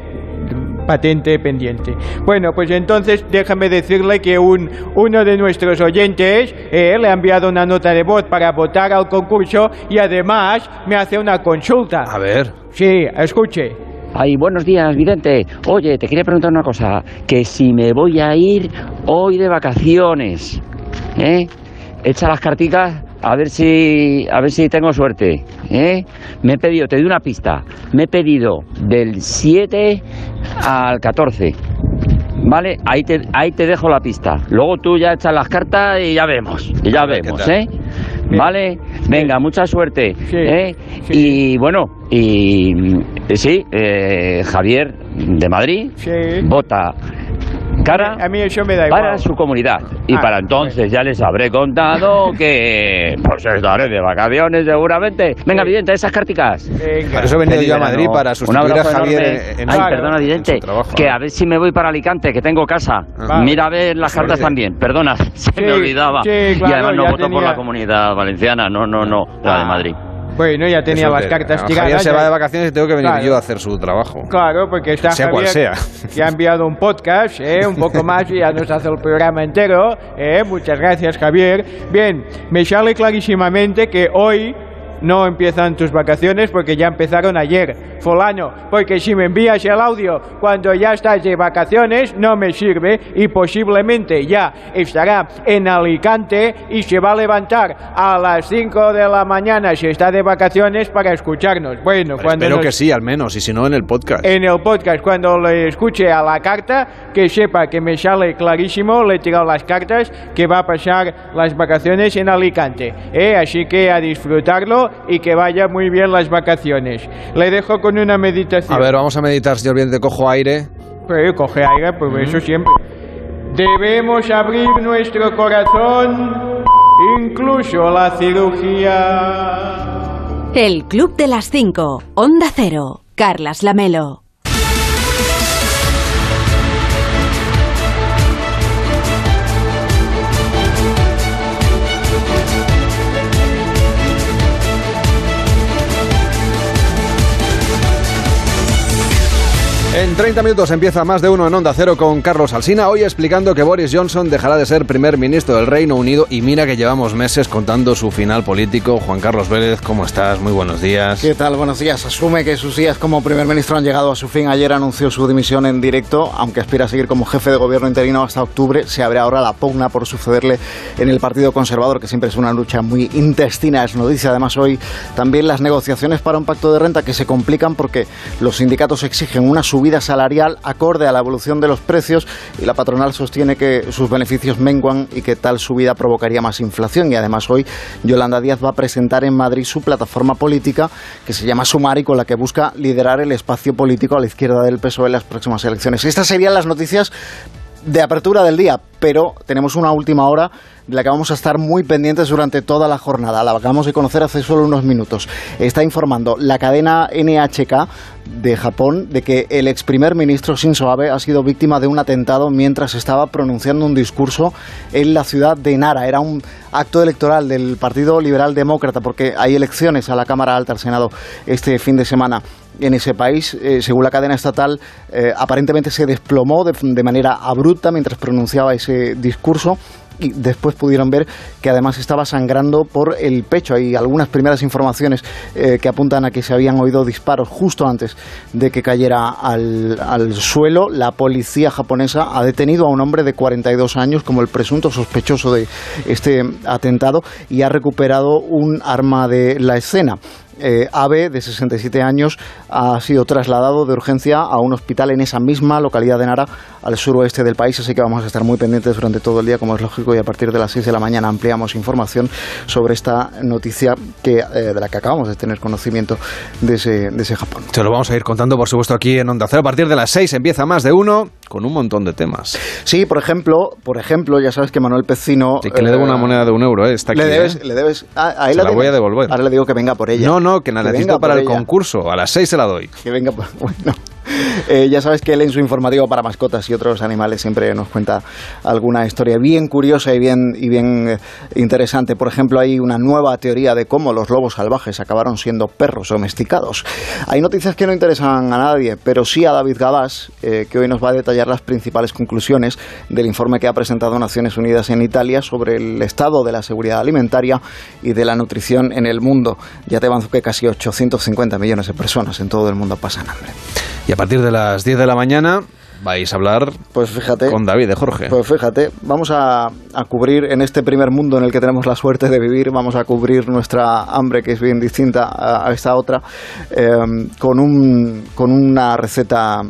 patente pendiente. Bueno, pues entonces déjame decirle que un, uno de nuestros oyentes eh, le ha enviado una nota de voz para votar al concurso y además me hace una consulta. A ver. Sí, escuche. Ay, buenos días, vidente. Oye, te quería preguntar una cosa, que si me voy a ir hoy de vacaciones, ¿eh? echa las carticas a ver si a ver si tengo suerte. ¿eh? Me he pedido, te doy una pista, me he pedido del 7 al 14. ¿Vale? Ahí te, ahí te dejo la pista. Luego tú ya echas las cartas y ya vemos. Y ya vemos. ¿eh? ¿Vale? Venga, mucha suerte. ¿eh? Y bueno, y mm, sí, eh, Javier de Madrid vota cara A mí eso me da para su comunidad. Y Ah, para entonces ya les habré contado que pues estaré de vacaciones seguramente. Venga, Vidente, esas carticas. Por eso he venido yo a Madrid, para sustituir a Javier en- en Ay, su- perdona, en Vidente, su trabajo. que a ver si me voy para Alicante, que tengo casa. Vale. Mira a ver las cartas también. Perdona, se me olvidaba. sí, y además no voto por la comunidad valenciana, no, no, no, la de Madrid. Bueno, ya tenía Eso las cartas tiradas. Javier se va de vacaciones y tengo que venir Claro. yo a hacer su trabajo. Claro, porque está Sea cual Javier, sea. que ha enviado un podcast, ¿eh? un poco más y ya nos hace el programa entero. ¿eh? Muchas gracias, Javier. Bien, me sale clarísimamente que hoy no empiezan tus vacaciones porque ya empezaron ayer. Fulano, porque si me envías el audio cuando ya estás de vacaciones no me sirve y posiblemente ya estará en Alicante y se va a levantar a las 5 de la mañana si está de vacaciones para escucharnos. Bueno, cuando Espero nos- que sí, al menos, y si no, en el podcast. en el podcast cuando le escuche a la carta, que sepa que me sale clarísimo, le he tirado las cartas, que va a pasar las vacaciones en Alicante. ¿eh? Así que a disfrutarlo y que vaya muy bien las vacaciones. Le dejo con una meditación. A ver, vamos a meditar, señor Vidente, cojo aire. Pues coge aire, pues eso siempre. Debemos abrir nuestro corazón, incluso la cirugía. El Club de las 5. Onda Cero. Carlas Lamelo. En 30 minutos empieza más de uno en Onda Cero con Carlos Alsina, hoy explicando que Boris Johnson dejará de ser primer ministro del Reino Unido y mira que llevamos meses contando su final político. Juan Carlos Vélez, ¿cómo estás? Muy buenos días. ¿Qué tal? Buenos días. Asume que sus días como primer ministro han llegado a su fin. Ayer anunció su dimisión en directo, aunque aspira a seguir como jefe de gobierno interino hasta octubre. Se abre ahora la pugna por sucederle en el Partido Conservador, que siempre es una lucha muy intestina. Es noticia además hoy también las negociaciones para un pacto de renta que se complican porque los sindicatos exigen una subida salarial acorde a la evolución de los precios y la patronal sostiene que sus beneficios menguan y que tal subida provocaría más inflación. Y además hoy Yolanda Díaz va a presentar en Madrid su plataforma política que se llama Sumar y con la que busca liderar el espacio político a la izquierda del PSOE en las próximas elecciones. Estas serían las noticias de apertura del día, pero tenemos una última hora de la que vamos a estar muy pendientes durante toda la jornada. La acabamos de conocer hace solo unos minutos. Está informando la cadena NHK de Japón de que el ex primer ministro Shinzo Abe ha sido víctima de un atentado mientras estaba pronunciando un discurso en la ciudad de Nara. Era un acto electoral del Partido Liberal Demócrata porque hay elecciones a la Cámara Alta, al Senado, este fin de semana en ese país, eh, según la cadena estatal, eh, aparentemente se desplomó de, manera abrupta mientras pronunciaba ese discurso y después pudieron ver que además estaba sangrando por el pecho. Hay algunas primeras informaciones eh, que apuntan a que se habían oído disparos justo antes de que cayera al, al suelo. La policía japonesa ha detenido a un hombre de 42 años como el presunto sospechoso de este atentado y ha recuperado un arma de la escena. Eh, Abe, de 67 años, ha sido trasladado de urgencia a un hospital en esa misma localidad de Nara, al suroeste del país, así que vamos a estar muy pendientes durante todo el día, como es lógico, y a partir de las 6 de la mañana ampliamos información sobre esta noticia que, eh, de la que acabamos de tener conocimiento de ese, de ese Japón. Te lo vamos a ir contando, por supuesto, aquí en Onda Cero. A partir de las 6 empieza más de uno con un montón de temas. Sí, por ejemplo, por ejemplo, ya sabes que Manuel Pecino... Sí, que le debo una moneda de un euro, ¿eh? Está aquí. Le debes, ¿eh? le debes, ah, a él Se la voy a devolver. Ahora le digo que venga por ella. No, no, que la Que necesito para el ella. concurso. A las 6 se la doy. Que venga, por- bueno. Eh, ya sabes que él en su informativo para mascotas y otros animales siempre nos cuenta alguna historia bien curiosa y bien, y bien eh, interesante. Por ejemplo, hay una nueva teoría de cómo los lobos salvajes acabaron siendo perros domesticados. Hay noticias que no interesan a nadie, pero sí a David Gabás, eh, que hoy nos va a detallar las principales conclusiones del informe que ha presentado Naciones Unidas en Italia sobre el estado de la seguridad alimentaria y de la nutrición en el mundo. Ya te avanzo que casi 850 millones de personas en todo el mundo pasan hambre. Partir de las 10 de la mañana, vais a hablar pues fíjate, con David de Jorge. Pues fíjate, vamos a, a, cubrir en este primer mundo en el que tenemos la suerte de vivir, vamos a cubrir nuestra hambre, que es bien distinta a, a esta otra, eh, con, un, con una receta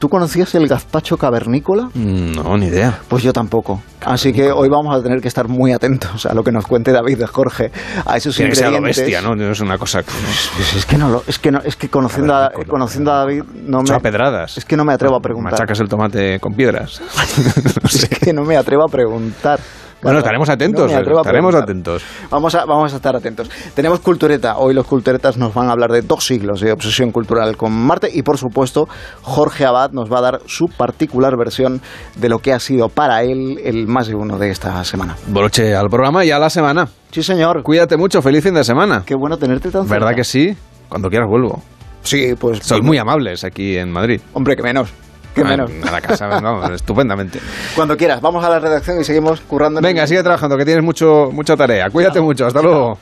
¿Tú conocías el gazpacho cavernícola? No, ni idea. Pues yo tampoco. Así que hoy vamos a tener que estar muy atentos a lo que nos cuente David de Jorge, a esos Tiene ingredientes. que bestia, ¿no? No es una cosa... Pues es que no lo, es que no, es que conociendo a, conociendo a David no me pedradas. Es que no me atrevo a preguntar. Machacas el tomate con piedras. no sé. Es que no me atrevo a preguntar. Bueno, estaremos atentos, no estaremos atentos. Vamos a, vamos a estar atentos. Tenemos Cultureta. Hoy los Culturetas nos van a hablar de dos siglos de obsesión cultural con Marte y, por supuesto, Jorge Abad nos va a dar su particular versión de lo que ha sido para él el más de uno de esta semana. Broche al programa y a la semana. Sí, señor. Cuídate mucho, feliz fin de semana. Qué bueno tenerte tan cerca. ¿Verdad que sí? Cuando quieras vuelvo. Sí, pues... Soy muy amables aquí en Madrid. Hombre, que menos. ¿Qué menos? A la casa, vamos, estupendamente. Cuando quieras, vamos a la redacción y seguimos currando. Venga, sigue trabajando, que tienes mucho, mucha tarea. Cuídate mucho, hasta luego.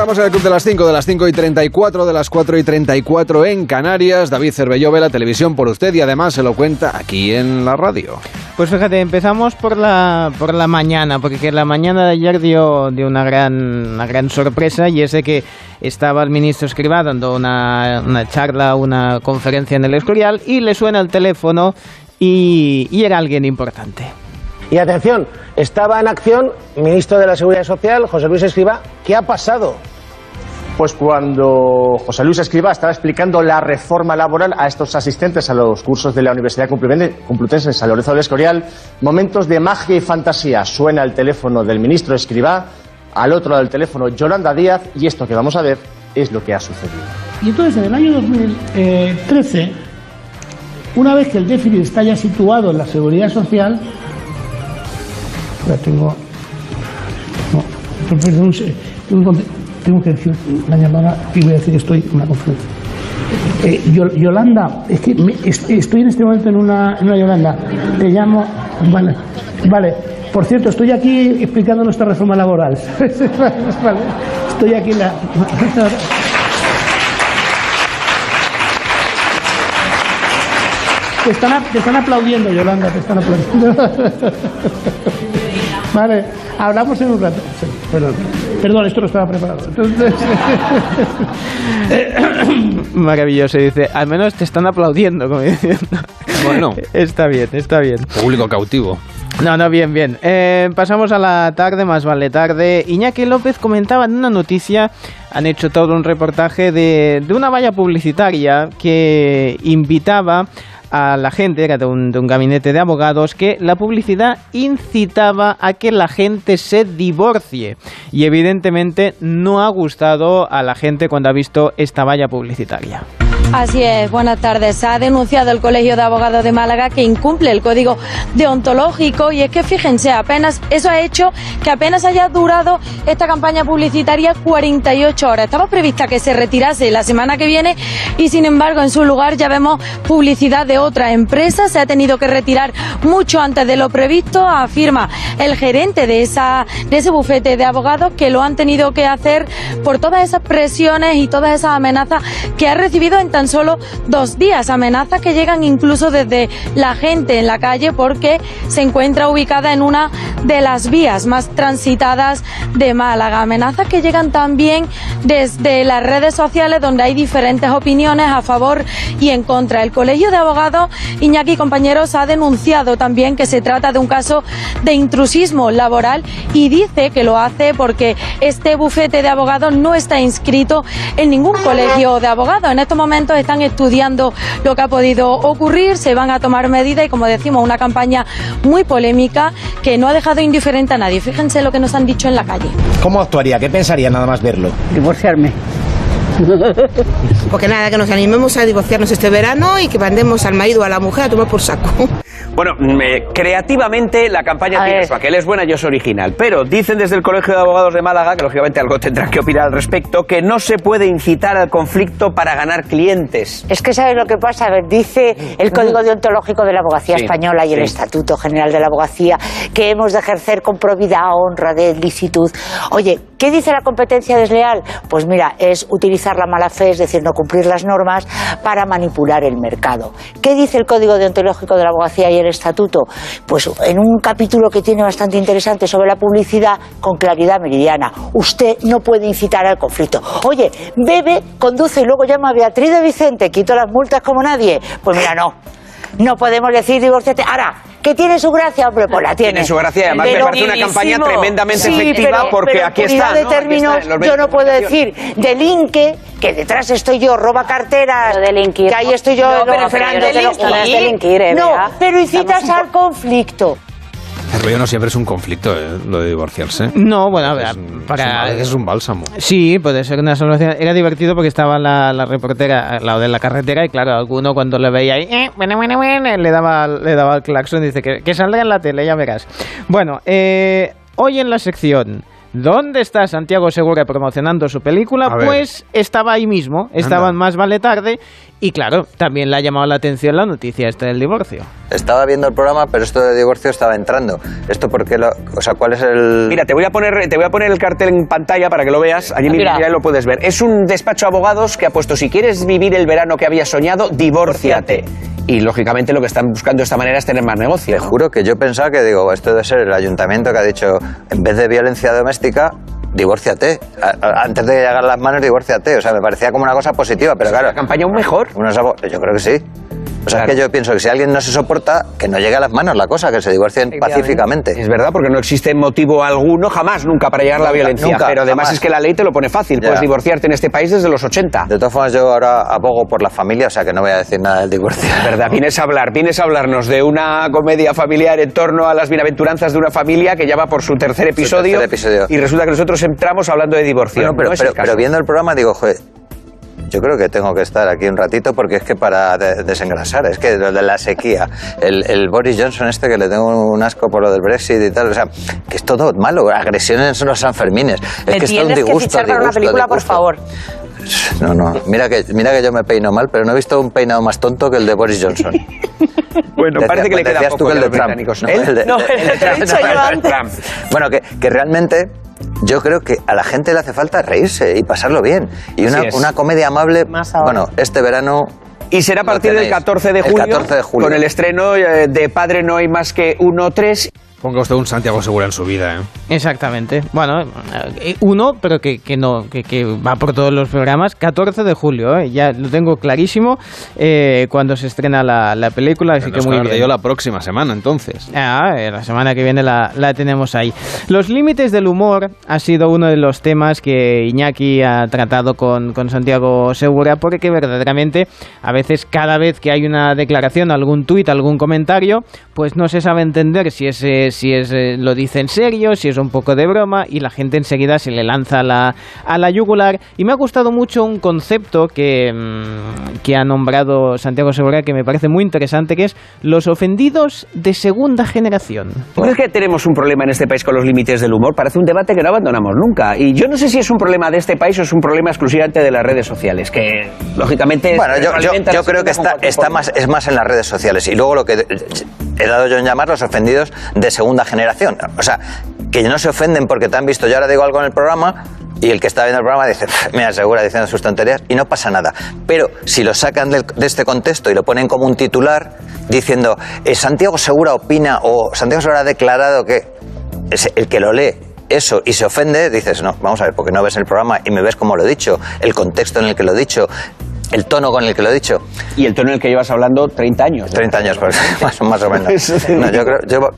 Estamos en el Club de las 5, de las 5 y 34, de las 4 y 34 en Canarias. David Cervelló ve la televisión por usted y además se lo cuenta aquí en la radio. Pues fíjate, empezamos por la, por la mañana, porque la mañana de ayer dio, dio una, gran, una gran sorpresa y es de que estaba el ministro Escribá dando una, una charla, una conferencia en el Escorial y le suena el teléfono y, y era alguien importante. Y atención, estaba en acción ministro de la Seguridad Social, José Luis Escriba. ¿Qué ha pasado? Pues cuando José Luis Escriba estaba explicando la reforma laboral a estos asistentes a los cursos de la Universidad Complutense en San Lorenzo del Escorial, momentos de magia y fantasía. Suena el teléfono del ministro Escriba, al otro lado del teléfono Yolanda Díaz, y esto que vamos a ver es lo que ha sucedido. Y entonces en el año 2013, una vez que el déficit está ya situado en la seguridad social, tengo. No, perdón, tengo, que decir la llamada y voy a decir que estoy en una conferencia. Eh, Yolanda, es que me, estoy en este momento en una, en una Yolanda. Te llamo. Vale, vale. Por cierto, estoy aquí explicando nuestra reforma laboral. estoy aquí la. Te están, te están aplaudiendo, Yolanda, te están aplaudiendo. Vale, hablamos en un rato. Sí, perdón. Perdón, esto no estaba preparado. Entonces... Maravilloso, dice. Al menos te están aplaudiendo, como diciendo. Bueno, está bien, está bien. Público cautivo. No, no, bien, bien. Eh, pasamos a la tarde, más vale tarde. Iñaki López comentaba en una noticia, han hecho todo un reportaje de, de una valla publicitaria que invitaba a la gente, de un, de un, gabinete de abogados, que la publicidad incitaba a que la gente se divorcie. Y evidentemente no ha gustado a la gente cuando ha visto esta valla publicitaria. Así es, buenas tardes. Ha denunciado el Colegio de Abogados de Málaga que incumple el código deontológico y es que fíjense, apenas eso ha hecho que apenas haya durado esta campaña publicitaria 48 horas. Estaba prevista que se retirase la semana que viene y sin embargo en su lugar ya vemos publicidad de otra empresa. Se ha tenido que retirar mucho antes de lo previsto, afirma el gerente de, esa, de ese bufete de abogados que lo han tenido que hacer por todas esas presiones y todas esas amenazas que ha recibido en tan solo dos días. Amenazas que llegan incluso desde la gente en la calle porque se encuentra ubicada en una de las vías más transitadas de Málaga. Amenazas que llegan también desde las redes sociales donde hay diferentes opiniones a favor y en contra. El Colegio de Abogados, Iñaki compañeros, ha denunciado también que se trata de un caso de intrusismo laboral y dice que lo hace porque este bufete de abogados no está inscrito en ningún colegio de abogados. En estos momentos están estudiando lo que ha podido ocurrir, se van a tomar medidas y, como decimos, una campaña muy polémica que no ha dejado indiferente a nadie. Fíjense lo que nos han dicho en la calle. ¿Cómo actuaría? ¿Qué pensaría nada más verlo? Divorciarme. Porque nada, que nos animemos a divorciarnos este verano y que mandemos al marido o a la mujer a tomar por saco. Bueno, me- creativamente la campaña tiene su aquel es buena y es original, pero dicen desde el Colegio de Abogados de Málaga, que lógicamente algo tendrán que opinar al respecto, que no se puede incitar al conflicto para ganar clientes. Es que sabes lo que pasa, A ver, dice el Código Deontológico de la Abogacía Sí, Española y el. Estatuto General de la Abogacía que hemos de ejercer con probidad, honra, de licitud. Oye, ¿qué dice la competencia desleal? Pues mira, es utilizar la mala fe, es decir, no cumplir las normas para manipular el mercado. ¿Qué dice el Código Deontológico de la Abogacía y el Estatuto? Pues en un capítulo que tiene bastante interesante sobre la publicidad, con claridad meridiana. Usted no puede incitar al conflicto. Oye, bebe, conduce y luego llama a Beatriz de Vicente, quito las multas como nadie. Pues mira, no. No podemos decir divorciate. Ahora, que tiene su gracia, hombre, pues la tiene. Tiene su gracia y además me Pero parece una campaña tremendamente Sí, efectiva pero- porque pero aquí en está, de ¿no? Aquí está yo no puedo decir delinque, que detrás estoy yo, roba carteras, que ahí estoy yo No, pero esperando pero delinquir, ¿eh, No, pero incitas al conflicto. El rollo no siempre es un conflicto, ¿eh? lo de divorciarse. No, bueno, a ver, Es un- para... es un- bálsamo. Sí, puede ser una salvación. Era divertido porque estaba la, la reportera al lado de la carretera y claro, alguno cuando le veía ahí, eh, bueno, bueno, bueno, le daba, le daba el claxon y dice que, que saldrá en la tele, ya verás. Bueno, eh, hoy en la sección... ¿Dónde está Santiago Segura promocionando su película? A ver. Pues estaba ahí mismo, estaba en Más Vale Tarde y claro, también le ha llamado la atención la noticia esta del divorcio. Estaba viendo el programa, pero esto de divorcio estaba entrando. ¿Esto por qué lo, o sea, cuál es el...? Mira, te voy a poner, te voy a poner el cartel en pantalla para que lo veas. Allí Mira. lo puedes ver. Es un despacho de abogados que ha puesto si quieres vivir el verano que habías soñado, divórciate. Y lógicamente lo que están buscando de esta manera es tener más negocio. Te juro que yo pensaba que, digo, esto debe ser el ayuntamiento que ha dicho, en vez de violencia doméstica, divórciate. Antes de llegar las manos, divórciate. O sea, me parecía como una cosa positiva, pero claro... ¿La campaña aún mejor? Unos yo creo que sí. O sea, Claro. es que yo pienso que si alguien no se soporta, que no llegue a las manos la cosa, que se divorcien pacíficamente. Es verdad, porque no existe motivo alguno, jamás, nunca, para llegar a la violencia. nunca, pero además jamás. es que la ley te lo pone fácil. Ya. Puedes divorciarte en este país desde los 80. De todas formas, yo ahora abogo por la familia, o sea que no voy a decir nada del divorcio. Es verdad, vienes a hablar, vienes a hablarnos de una comedia familiar en torno a las bienaventuranzas de una familia que ya va por su tercer episodio. tercer episodio. Y resulta que nosotros entramos hablando de divorcio. Bueno, pero, No pero viendo el programa digo, joder, yo creo que tengo que estar aquí un ratito porque es que para de- desengrasar, es que lo de la sequía, el, el Boris Johnson este que le tengo un asco por lo del Brexit y tal, o sea, que es todo malo, agresiones en los Sanfermines, es que es todo un tienes que disgusto, fichar para una disgusto, película, por disgusto. favor. No, no, mira que, mira que yo me peino mal, pero no he visto un peinado más tonto que el de Boris Johnson. Bueno, Decía- parece que le queda decías tú poco que el de a los Trump. británicos. No, ¿El? el de- No, el de. Trump. Bueno, que, que realmente yo creo que a la gente le hace falta reírse y pasarlo bien. Y una, una comedia amable, bueno, este verano... Y será a partir del tenéis. 14 de julio, 14 de julio. con el estreno eh, de Padre no hay más que uno tres. Ponga usted un Santiago Segura en su vida, ¿eh? Exactamente. Bueno, eh, uno, pero que, que no, que, que va por todos los programas. 14 de julio, ¿eh? ya lo tengo clarísimo eh, cuando se estrena la, la película, así que muy bien. yo la próxima semana, entonces. Ah, eh, la semana que viene la, la tenemos ahí. Los límites del humor ha sido uno de los temas que Iñaki ha tratado con, con Santiago Segura, porque verdaderamente a veces cada vez que hay una declaración, algún tuit, algún comentario, pues no se sabe entender si es, eh, si es eh, lo dice en serio, si es un poco de broma, y la gente enseguida se le lanza a la, a la yugular. Y me ha gustado mucho un concepto que, mm, que ha nombrado Santiago Segura que me parece muy interesante, que es los ofendidos de segunda generación. ¿Tú crees que tenemos un problema en este país con los límites del humor? Parece un debate que no abandonamos nunca. Y yo no sé si es un problema de este país o es un problema exclusivamente de las redes sociales, que lógicamente... Bueno, yo, yo- yo creo que está, está más, es más en las redes sociales. Y luego lo que he dado yo en llamar los ofendidos de segunda generación. O sea, que no se ofenden porque te han visto. Yo ahora digo algo en el programa y el que está viendo el programa dice, "Pff, mira, segura diciendo sus tonterías y no pasa nada. Pero si lo sacan del- de este contexto y lo ponen como un titular diciendo, eh, Santiago Segura opina o Santiago Segura ha declarado que es el que lo lee eso y se ofende, dices, no, vamos a ver, porque no ves el programa y me ves como lo he dicho, el contexto en el que lo he dicho, el tono con el que lo he dicho. Y el tono en el que llevas hablando 30 años. 30 años, pues, más, más o menos. No, yo creo, yo-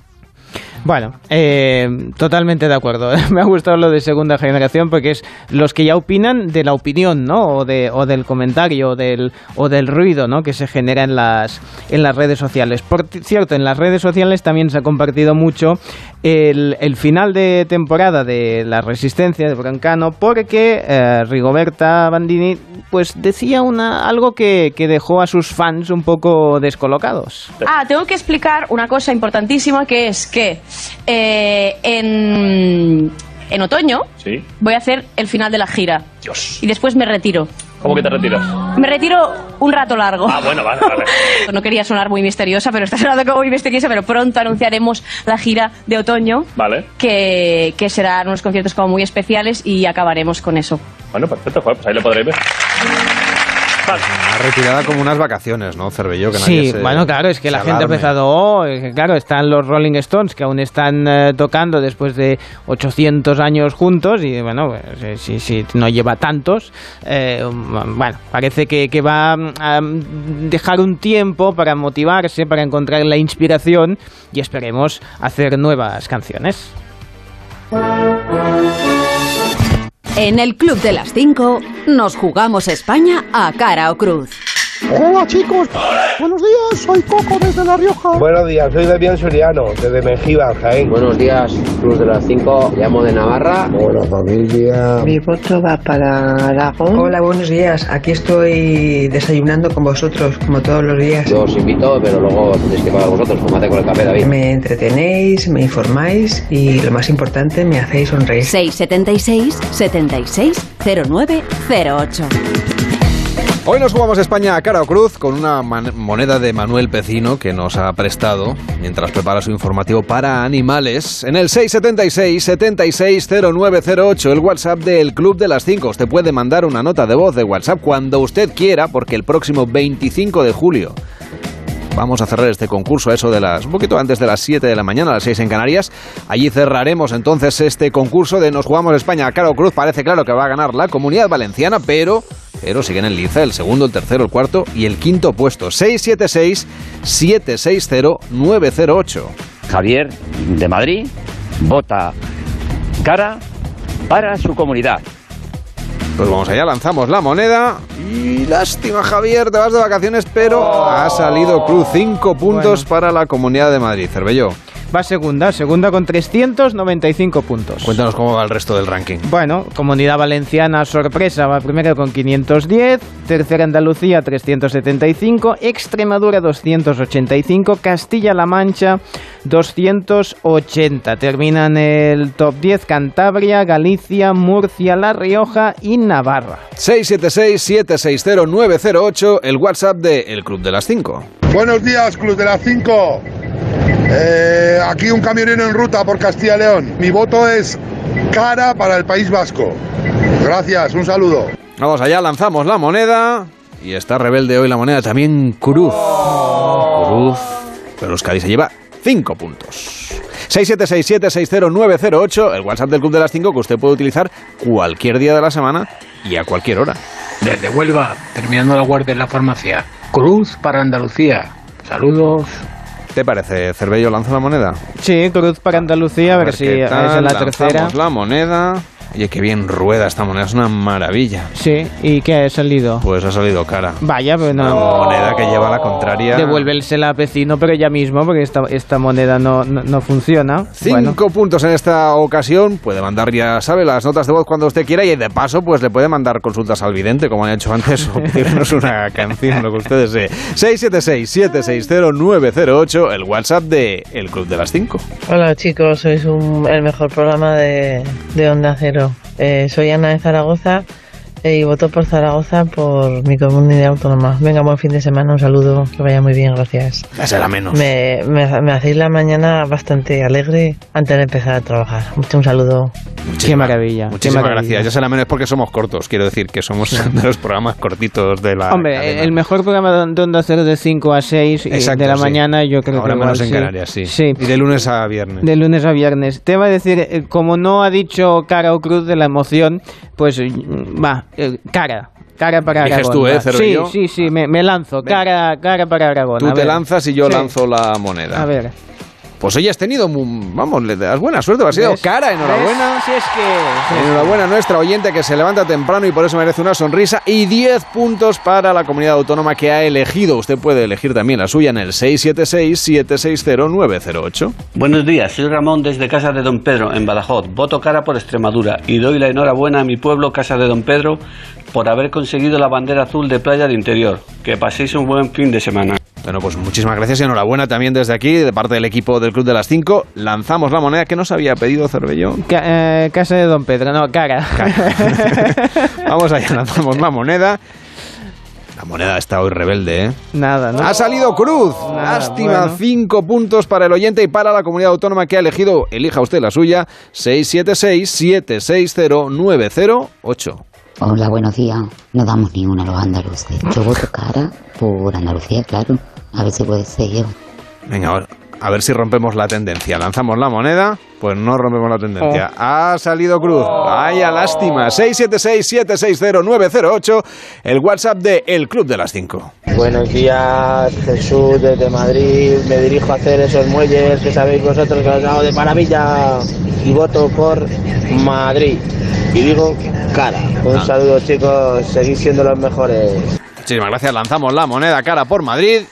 Bueno, eh, totalmente de acuerdo. Me ha gustado lo de segunda generación porque es los que ya opinan de la opinión, ¿no? O, de, o del comentario o del, o del ruido, ¿no? Que se genera en las, en las redes sociales. Por cierto, en las redes sociales también se ha compartido mucho el, el final de temporada de la Resistencia de Broncano porque eh, Rigoberta Bandini pues decía una, algo que, que dejó a sus fans un poco descolocados. Ah, tengo que explicar una cosa importantísima que es que eh, en, en otoño Sí. voy a hacer el final de la gira Dios. y después me retiro. ¿Cómo que te retiras? Me retiro un rato largo. Ah, bueno, vale, vale. No quería sonar muy misteriosa, pero está sonando como muy misteriosa, pero pronto anunciaremos la gira de otoño, Vale. que, que serán unos conciertos como muy especiales y acabaremos con eso. Bueno, perfecto, pues ahí lo podréis ver. Una retirada como unas vacaciones, ¿no, Cervello? Que Sí, se- bueno, claro, es que la gente ha empezado, oh, claro, están los Rolling Stones que aún están eh, tocando después de 800 años juntos y bueno, pues, eh, si, si no lleva tantos, eh, um, bueno, parece que, que va mm, a dejar un tiempo para motivarse, para encontrar la inspiración y esperemos hacer nuevas canciones. En el Club de las 5 nos jugamos España a cara o cruz. Hola chicos, buenos días, soy Coco desde La Rioja. Buenos días, soy Damián Soriano, desde Mengíbar, Jaén. Buenos días, Cruz de las 5, llamo de Navarra. Hola familia. Mi voto va para Aragón. Hola, buenos días. Aquí estoy desayunando con vosotros, como todos los días. Yo os invito, pero luego tenéis que pagar vosotros, como hace con el café, David. Me entretenéis, me informáis y lo más importante, me hacéis sonreír. 676 76 09 08. Hoy nos jugamos España a cara o cruz con una moneda de Manuel Pecino que nos ha prestado mientras prepara su informativo para animales en el 676 760908, el WhatsApp del Club de las 5. Usted puede mandar una nota de voz de WhatsApp cuando usted quiera porque el próximo 25 de julio Vamos a cerrar este concurso a eso de las un poquito antes de las 7 de la mañana, a las 6 en Canarias. Allí cerraremos entonces este concurso de Nos jugamos España a cara o cruz. Parece claro que va a ganar la Comunidad Valenciana, pero pero siguen en liza el segundo, el tercero, el cuarto y el quinto puesto. 676 760 908. Javier de Madrid vota cara para su comunidad. Pues vamos allá, lanzamos la moneda. Y lástima Javier, te vas de vacaciones, pero ha salido cruz 5 puntos para la Comunidad de Madrid. Cervello, Va segunda, segunda con 395 puntos. cuéntanos cómo va el resto del ranking. Bueno, Comunidad Valenciana, sorpresa, va primero con 510, tercera Andalucía 375, Extremadura 285, Castilla-La Mancha 280. Terminan el top 10 Cantabria, Galicia, Murcia, La Rioja y Navarra. 676-760-908, el WhatsApp de El Club de las 5. Buenos días, Club de las 5. Eh, aquí un camionero en ruta por Castilla y León. Mi voto es cara para el País Vasco. Gracias, un saludo. Vamos allá, lanzamos la moneda. Y está rebelde hoy la moneda también Cruz. Cruz. Pero Euskadi se lleva 5 puntos. 676-760-908, el WhatsApp del Club de las 5 que usted puede utilizar cualquier día de la semana y a cualquier hora. Desde Huelva, terminando la guardia en la farmacia. Cruz para Andalucía. Saludos. ¿Te parece, Cervello, lanza la moneda? Sí, Cruz para Andalucía, a ver, si qué es tal, en la lanzamos tercera. la moneda. Oye, qué bien rueda esta moneda, es una maravilla. Sí, ¿y qué ha salido? Pues ha salido cara. Vaya, pero no. Una moneda que lleva la contraria. Devuélvelsela a vecino, pero ya mismo, porque esta, esta moneda no, no, no funciona. Cinco puntos en esta ocasión. Puede mandar, ya sabe, las notas de voz cuando usted quiera y de paso, pues le puede mandar consultas al vidente, como han hecho antes, o pedirnos una canción, lo que usted desee. 676-760-908, el WhatsApp de El Club de las 5. Hola chicos, sois un- el mejor programa de, de Onda Cero. Eh, soy Ana de Zaragoza y voto por Zaragoza por mi comunidad autónoma. Venga, buen fin de semana, un saludo, que vaya muy bien, gracias. Ya será menos. Me, me- me hacéis la mañana bastante alegre antes de empezar a trabajar. Un saludo. Qué maravilla. Muchísimas gracias. Ya será menos porque somos cortos, quiero decir que somos de los programas cortitos de la. Hombre, cadena. el mejor programa de Onda Cero de 5 a 6 y Exacto, de la sí. mañana, yo creo Ahora que menos igual, en sí. Canarias, sí. Sí. Y de lunes a viernes. De lunes a viernes. Te va a decir, eh, como no ha dicho cara o cruz de la emoción, pues mm, va, eh, cara. Cara para Aragón. tú, ¿eh. Cero sí, sí, sí, me, me lanzo. Cara, cara para Aragón. Tú a te ver. lanzas y yo Sí. lanzo la moneda. A ver. Pues hoy has tenido, vamos, le das buena suerte, has sido ¿Ves? cara, enhorabuena. Si es que... Enhorabuena a nuestra oyente que se levanta temprano y por eso merece una sonrisa y 10 puntos para la comunidad autónoma que ha elegido. Usted puede elegir también la suya en el 676-760-908. Buenos días, soy Ramón desde Casa de Don Pedro, en Badajoz. Voto cara por Extremadura y doy la enhorabuena a mi pueblo, Casa de Don Pedro, por haber conseguido la bandera azul de playa de interior. Que paséis un buen fin de semana. Bueno, pues muchísimas gracias y enhorabuena también desde aquí, de parte del equipo del Club de las 5. Lanzamos la moneda que nos había pedido Cervelló. Ca- eh, casa de Don Pedro, no, cara. Vamos allá, lanzamos la moneda. La moneda está hoy rebelde, ¿eh? Nada, ¿no? Ha salido Cruz. Nada, Lástima, bueno. cinco puntos para el oyente y para la comunidad autónoma que ha elegido. Elija usted la suya. 676-760-908. Hola, buenos días. No damos ni una a los andaluces. Yo voto cara por Andalucía, claro. A ver si puede ser. Venga, ahora, a ver si rompemos la tendencia. Lanzamos la moneda, pues no rompemos la tendencia. Ha salido Cruz. Vaya lástima. 676-760-908. El WhatsApp de El Club de las 5. Buenos días, Jesús, desde Madrid. Me dirijo a hacer esos muelles que sabéis vosotros que os hago de maravilla. Y voto por Madrid. Y digo cara. Un Ah. saludo, chicos. Seguís siendo los mejores. Muchísimas gracias. Lanzamos la moneda cara por Madrid.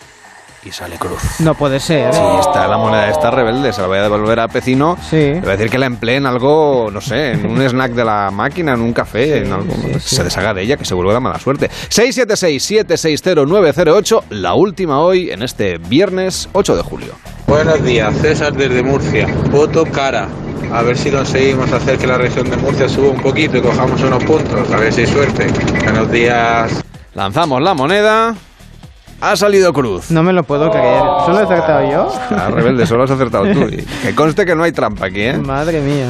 Y sale Cruz. No puede ser. Sí, está la moneda está rebelde, se la voy a devolver a Pecino. Sí. Le voy a decir que la emplee en algo, no sé, en un snack de la máquina, en un café, en algo. Se deshaga de ella, que seguro que da mala suerte. 676-760-908, la última hoy, en este viernes 8 de julio. Buenos días, César desde Murcia. Voto cara. A ver si conseguimos hacer que la región de Murcia suba un poquito y cojamos unos puntos. A ver si hay suerte. Buenos días. Lanzamos la moneda. Ha salido Cruz. No me lo puedo creer. ¿Solo he acertado yo? Está rebelde, solo has acertado tú. Y que conste que no hay trampa aquí, ¿eh? Madre mía.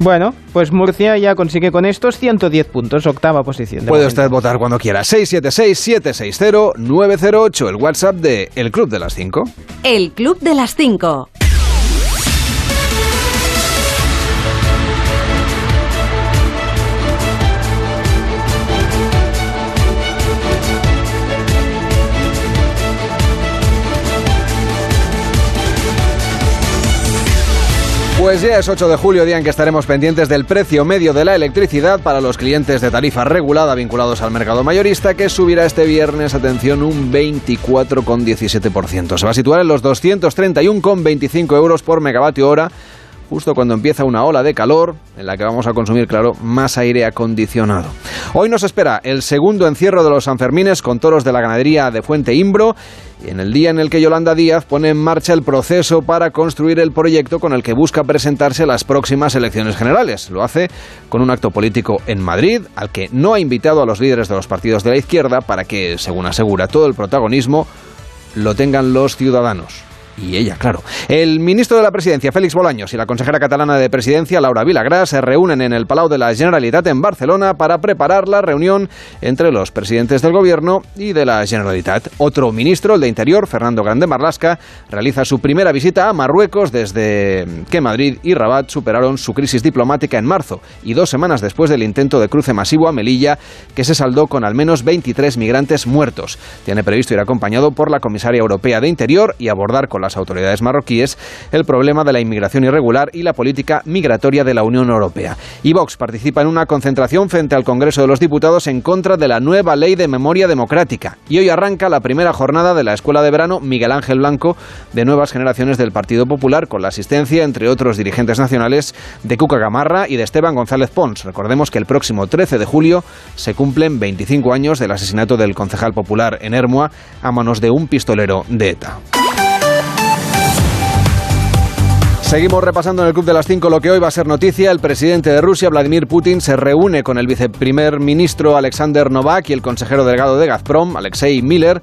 Bueno, pues Murcia ya consigue con estos 110 puntos, octava posición. de Puede momento. usted votar cuando quiera. 676-760-908, el WhatsApp de El Club de las 5. El Club de las 5. Pues ya es 8 de julio, día en que estaremos pendientes del precio medio de la electricidad para los clientes de tarifa regulada vinculados al mercado mayorista, que subirá este viernes, atención, un 24,17%. Se va a situar en los 231,25 euros por megavatio hora, justo cuando empieza una ola de calor en la que vamos a consumir, claro, más aire acondicionado. Hoy nos espera el segundo encierro de los Sanfermines con toros de la ganadería de Fuente Imbro y en el día en el que Yolanda Díaz pone en marcha el proceso para construir el proyecto con el que busca presentarse las próximas elecciones generales. Lo hace con un acto político en Madrid, al que no ha invitado a los líderes de los partidos de la izquierda para que, según asegura, todo el protagonismo lo tengan los ciudadanos. Y ella, claro. El ministro de la Presidencia, Félix Bolaños, y la consejera catalana de Presidencia, Laura Vilagrá, se reúnen en el Palau de la Generalitat en Barcelona para preparar la reunión entre los presidentes del Gobierno y de la Generalitat. Otro ministro, el de Interior, Fernando Grande Marlasca, realiza su primera visita a Marruecos desde que Madrid y Rabat superaron su crisis diplomática en marzo y dos semanas después del intento de cruce masivo a Melilla, que se saldó con al menos 23 migrantes muertos. Tiene previsto ir acompañado por la comisaria europea de Interior y abordar con las autoridades marroquíes el problema de la inmigración irregular y la política migratoria de la Unión Europea. Y Vox participa en una concentración frente al Congreso de los Diputados en contra de la nueva ley de memoria democrática. Y hoy arranca la primera jornada de la Escuela de Verano Miguel Ángel Blanco de nuevas generaciones del Partido Popular con la asistencia, entre otros dirigentes nacionales, de Cuca Gamarra y de Esteban González Pons. Recordemos que el próximo 13 de julio se cumplen 25 años del asesinato del concejal popular en Hermua a manos de un pistolero de ETA. Seguimos repasando en el Club de las 5 lo que hoy va a ser noticia. El presidente de Rusia, Vladimir Putin, se reúne con el viceprimer ministro Alexander Novak y el consejero delegado de Gazprom, Alexei Miller,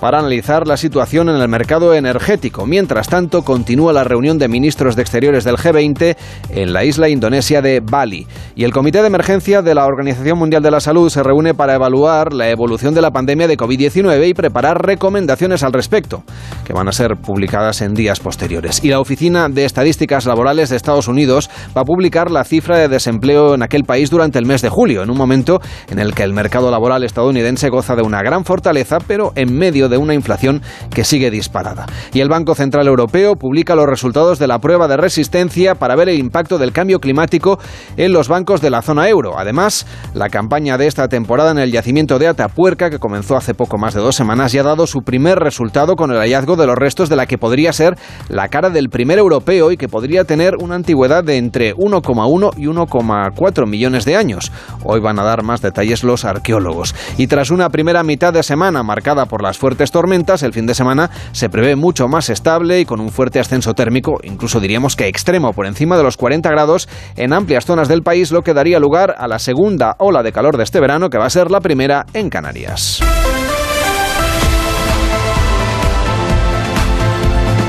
para analizar la situación en el mercado energético. Mientras tanto, continúa la reunión de ministros de Exteriores del G20 en la isla indonesia de Bali. Y el Comité de Emergencia de la Organización Mundial de la Salud se reúne para evaluar la evolución de la pandemia de COVID-19 y preparar recomendaciones al respecto, que van a ser publicadas en días posteriores. Y la Oficina de Estadísticas Laborales de Estados Unidos va a publicar la cifra de desempleo en aquel país durante el mes de julio, en un momento en el que el mercado laboral estadounidense goza de una gran fortaleza, pero en medio de una inflación que sigue disparada. Y el Banco Central Europeo publica los resultados de la prueba de resistencia para ver el impacto del cambio climático en los bancos de la zona euro. Además, la campaña de esta temporada en el yacimiento de Atapuerca, que comenzó hace poco más de dos semanas, ya ha dado su primer resultado con el hallazgo de los restos de la que podría ser la cara del primer europeo y que podría tener una antigüedad de entre 1,1 y 1,4 millones de años. Hoy van a dar más detalles los arqueólogos. Y tras una primera mitad de semana marcada por las fuertes tormentas, el fin de semana se prevé mucho más estable y con un fuerte ascenso térmico, incluso diríamos que extremo, por encima de los 40 grados en amplias zonas del país, lo que daría lugar a la segunda ola de calor de este verano, que va a ser la primera en Canarias.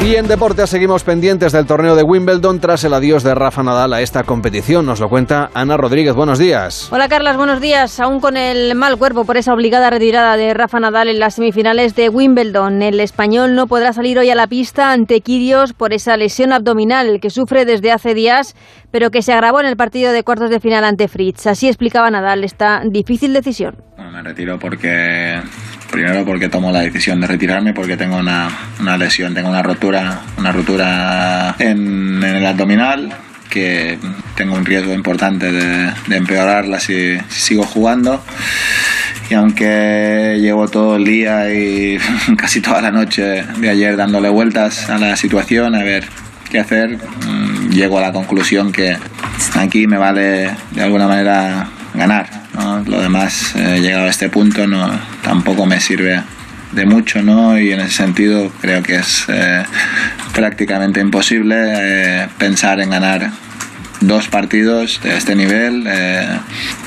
Y en deportes seguimos pendientes del torneo de Wimbledon tras el adiós de Rafa Nadal a esta competición. Nos lo cuenta Ana Rodríguez. Buenos días. Hola Carlas, buenos días. Aún con el mal cuerpo por esa obligada retirada de Rafa Nadal en las semifinales de Wimbledon, el español no podrá salir hoy a la pista ante Kirios por esa lesión abdominal que sufre desde hace días, pero que se agravó en el partido de cuartos de final ante Fritz. Así explicaba Nadal esta difícil decisión. Me retiro porque primero porque tomo la decisión de retirarme porque tengo una, una lesión, tengo una rotura, una rotura en, el abdominal que tengo un riesgo importante de, empeorarla si, si, sigo jugando. Y aunque llevo todo el día y casi toda la noche de ayer dándole vueltas a la situación, a ver qué hacer, llego a la conclusión que aquí me vale de alguna manera ganar. Lo demás, eh, llegado a este punto, no, tampoco me sirve de mucho, ¿no? Y en ese sentido creo que es eh, prácticamente imposible eh, pensar en ganar dos partidos de este nivel eh,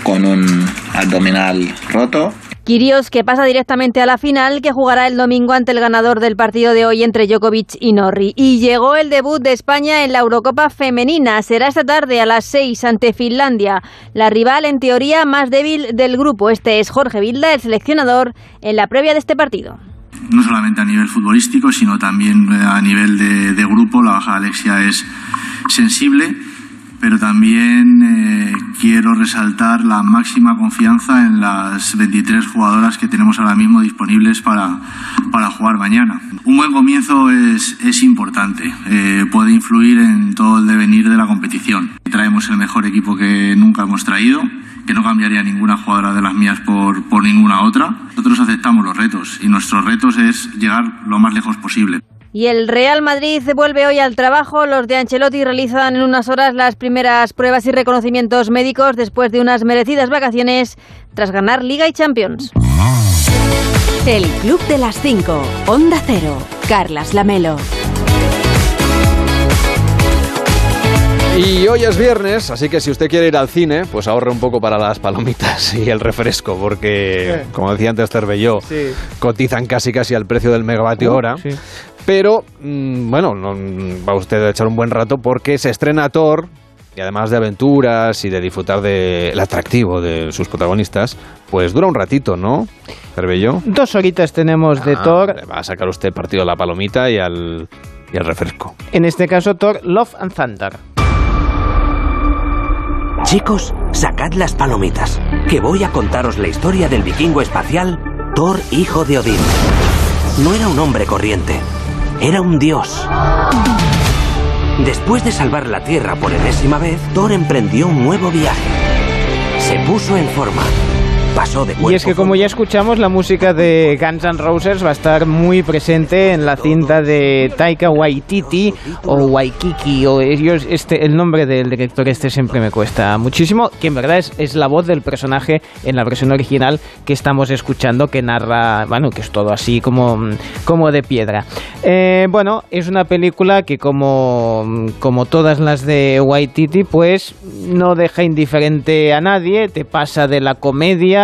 con un abdominal roto Kirios que pasa directamente a la final que jugará el domingo ante el ganador del partido de hoy entre Djokovic y Norri. Y llegó el debut de España en la Eurocopa femenina. Será esta tarde a las 6 ante Finlandia, la rival en teoría más débil del grupo. Este es Jorge Vilda, el seleccionador, en la previa de este partido no solamente a nivel futbolístico, sino también a nivel de, de grupo. La baja de Alexia es sensible pero también eh, quiero resaltar la máxima confianza en las 23 jugadoras que tenemos ahora mismo disponibles para, para jugar mañana. Un buen comienzo es, es importante, eh, puede influir en todo el devenir de la competición. Traemos el mejor equipo que nunca hemos traído, que no cambiaría ninguna jugadora de las mías por, por ninguna otra. Nosotros aceptamos los retos y nuestro reto es llegar lo más lejos posible. Y el Real Madrid vuelve hoy al trabajo. Los de Ancelotti realizan en unas horas las primeras pruebas y reconocimientos médicos después de unas merecidas vacaciones tras ganar Liga y Champions. El Club de las 5, Onda Cero, Carlas Lamelo. Y hoy es viernes, así que si usted quiere ir al cine, pues ahorre un poco para las palomitas y el refresco, porque, como decía antes Cervelló, sí. cotizan casi casi al precio del megavatio Uh, hora. sí. Pero, mm, bueno, no, va usted a echar un buen rato porque se estrena Thor, y además de aventuras y de disfrutar del atractivo de sus protagonistas, pues dura un ratito, ¿no? Cervelló. Dos horitas tenemos de Ah, Thor. le Va a sacar usted partido a la palomita y al, y al refresco. En este caso, Thor Love and Thunder. Chicos, sacad las palomitas, que voy a contaros la historia del vikingo espacial Thor, hijo de Odín. No era un hombre corriente, era un dios. Después de salvar la Tierra por enésima vez, Thor emprendió un nuevo viaje. Se puso en forma. Pasó de cuerpo Y es que como ya escuchamos, la música de Guns N' Roses va a estar muy presente en la cinta de Taika Waititi o Waikiki o ellos este el nombre del director este siempre me cuesta muchísimo, que en verdad es, es la voz del personaje en la versión original que estamos escuchando que narra, bueno, que es todo así como, como de piedra. Eh, bueno, es una película que como, como todas las de Waititi, pues no deja indiferente a nadie, te pasa de la comedia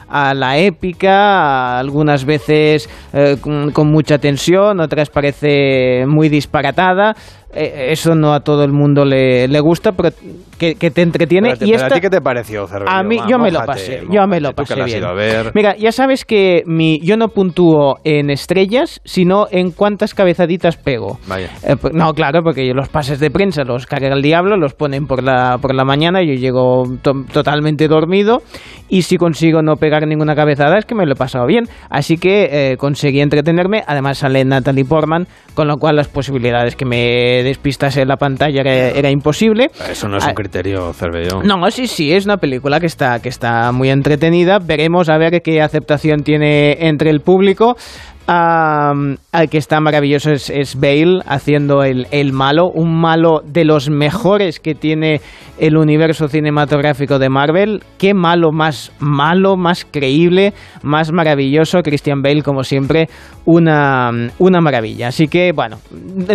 a la épica, algunas veces eh, con, con mucha tensión, otras parece muy disparatada. Eh, eso no a todo el mundo le, le gusta, pero que, que te entretiene. Espérate, y pero esta, ¿A ti qué te pareció, Cervelló? a mí, yo me lo mójate, pasé, yo me lo pasé bien. Mira, ya sabes que mi, yo no puntúo en estrellas, sino en cuántas cabezaditas pego. Vaya. Eh, pues, no, claro, porque los pases de prensa los carga el diablo, los ponen por la, por la mañana, yo llego to- totalmente dormido y si consigo no pegar pegar ninguna cabezada es que me lo he pasado bien. Así que eh, conseguí entretenerme. Además sale Natalie Portman, con lo cual las posibilidades que me despistase en la pantalla era, era imposible. Eso no es un Ah, criterio, Cervellón. no, sí, sí, es una película que está, que está muy entretenida. Veremos a ver qué aceptación tiene entre el público. Al que está maravilloso es, es Bale haciendo el, el malo, un malo de los mejores que tiene el universo cinematográfico de Marvel. Qué malo más malo, más creíble, más maravilloso. Christian Bale, como siempre, una, una maravilla. Así que, bueno,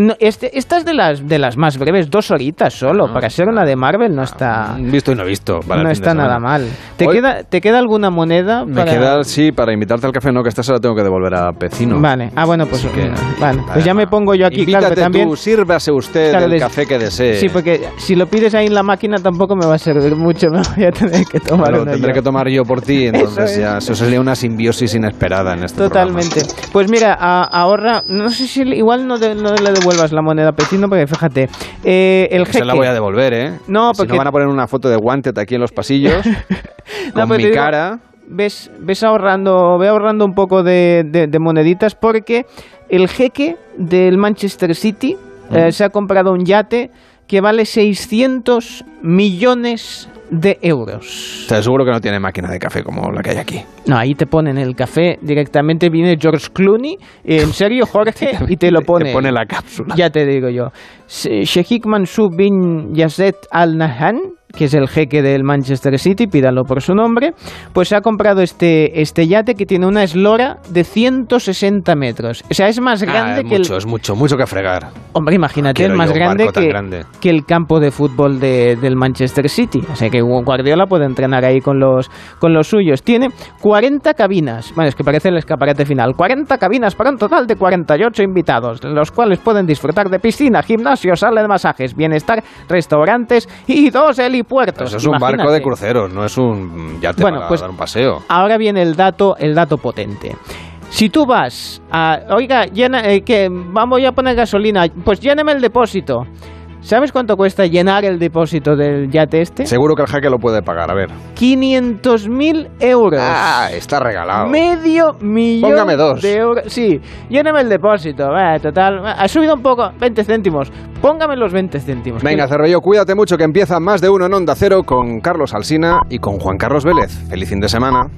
no- este, esta es de las, de las más breves, dos horitas solo. Para ser una de Marvel no está, Visto y no visto. para no está nada mal. ¿Te, Hoy- queda, ¿Te queda alguna moneda? Me para- queda, sí, para invitarte al café, no, que esta se la tengo que devolver a Pecino. Vale, ah, bueno, pues, que- vale, pues ya me pongo yo aquí, claro, que también... tú, sírvase usted Claro, el café que desee. Sí, porque si lo pides ahí en la máquina tampoco me va a servir mucho, me voy a tener que tomar Lo tendré yo. que tomar yo por ti, entonces Eso es. ya eso sería una simbiosis inesperada en este Totalmente. Pues mira, a- ahorra, no sé si igual no, de- no le devuelvas la moneda Pecino, porque fíjate, eh, el programa. Se jeque... la voy a devolver, ¿eh? No, Si porque- no van a poner una foto de Wanted aquí en los pasillos, No, con pero mi digo, cara. Ves, ves ahorrando, ve ahorrando un poco de, de- de moneditas porque el jeque del Manchester City eh, se ha comprado un yate que vale 600 millones de euros. Te aseguro que no tiene máquina de café como la que hay aquí. No, ahí te ponen el café directamente, viene George Clooney, en serio Jorge, y te lo pone. Te pone la cápsula. Ya te digo yo. Sheikh Mansour bin Yazid Al Nahyan, que es el jeque del Manchester City, pídalo por su nombre, pues ha comprado este, este yate que tiene una eslora de 160 metros. O sea, es más Ah, grande es que mucho, el... es mucho, mucho que fregar. Hombre, imagínate, es más que, grande. que el campo de fútbol de- del Manchester City. O sea que Guardiola puede entrenar ahí con los, con los suyos. Tiene 40 cabinas. Bueno, es que parece el escaparate final. 40 cabinas para un total de 48 invitados, los cuales pueden disfrutar de piscina, gimnasio, sala de masajes, bienestar, restaurantes y dos helipuertos. Eso es un barco de cruceros, no es un yate Bueno, para pues- dar un paseo. Ahora viene el dato, el dato potente. Si tú vas a, oiga, llena, eh, que vamos a poner gasolina, pues lléneme el depósito. ¿Sabes cuánto cuesta llenar el depósito del yate este? Seguro que el jaque lo puede pagar, a ver. 500.000 euros. Ah, está regalado. Medio millón Póngame dos. de euros. Sí, lléneme el depósito. Total, ha subido un poco, 20 céntimos. Póngame los 20 céntimos. Venga, Cervello, cuídate mucho que empieza más de uno en Onda Cero con Carlos Alsina y con Juan Carlos Vélez. Feliz fin de semana.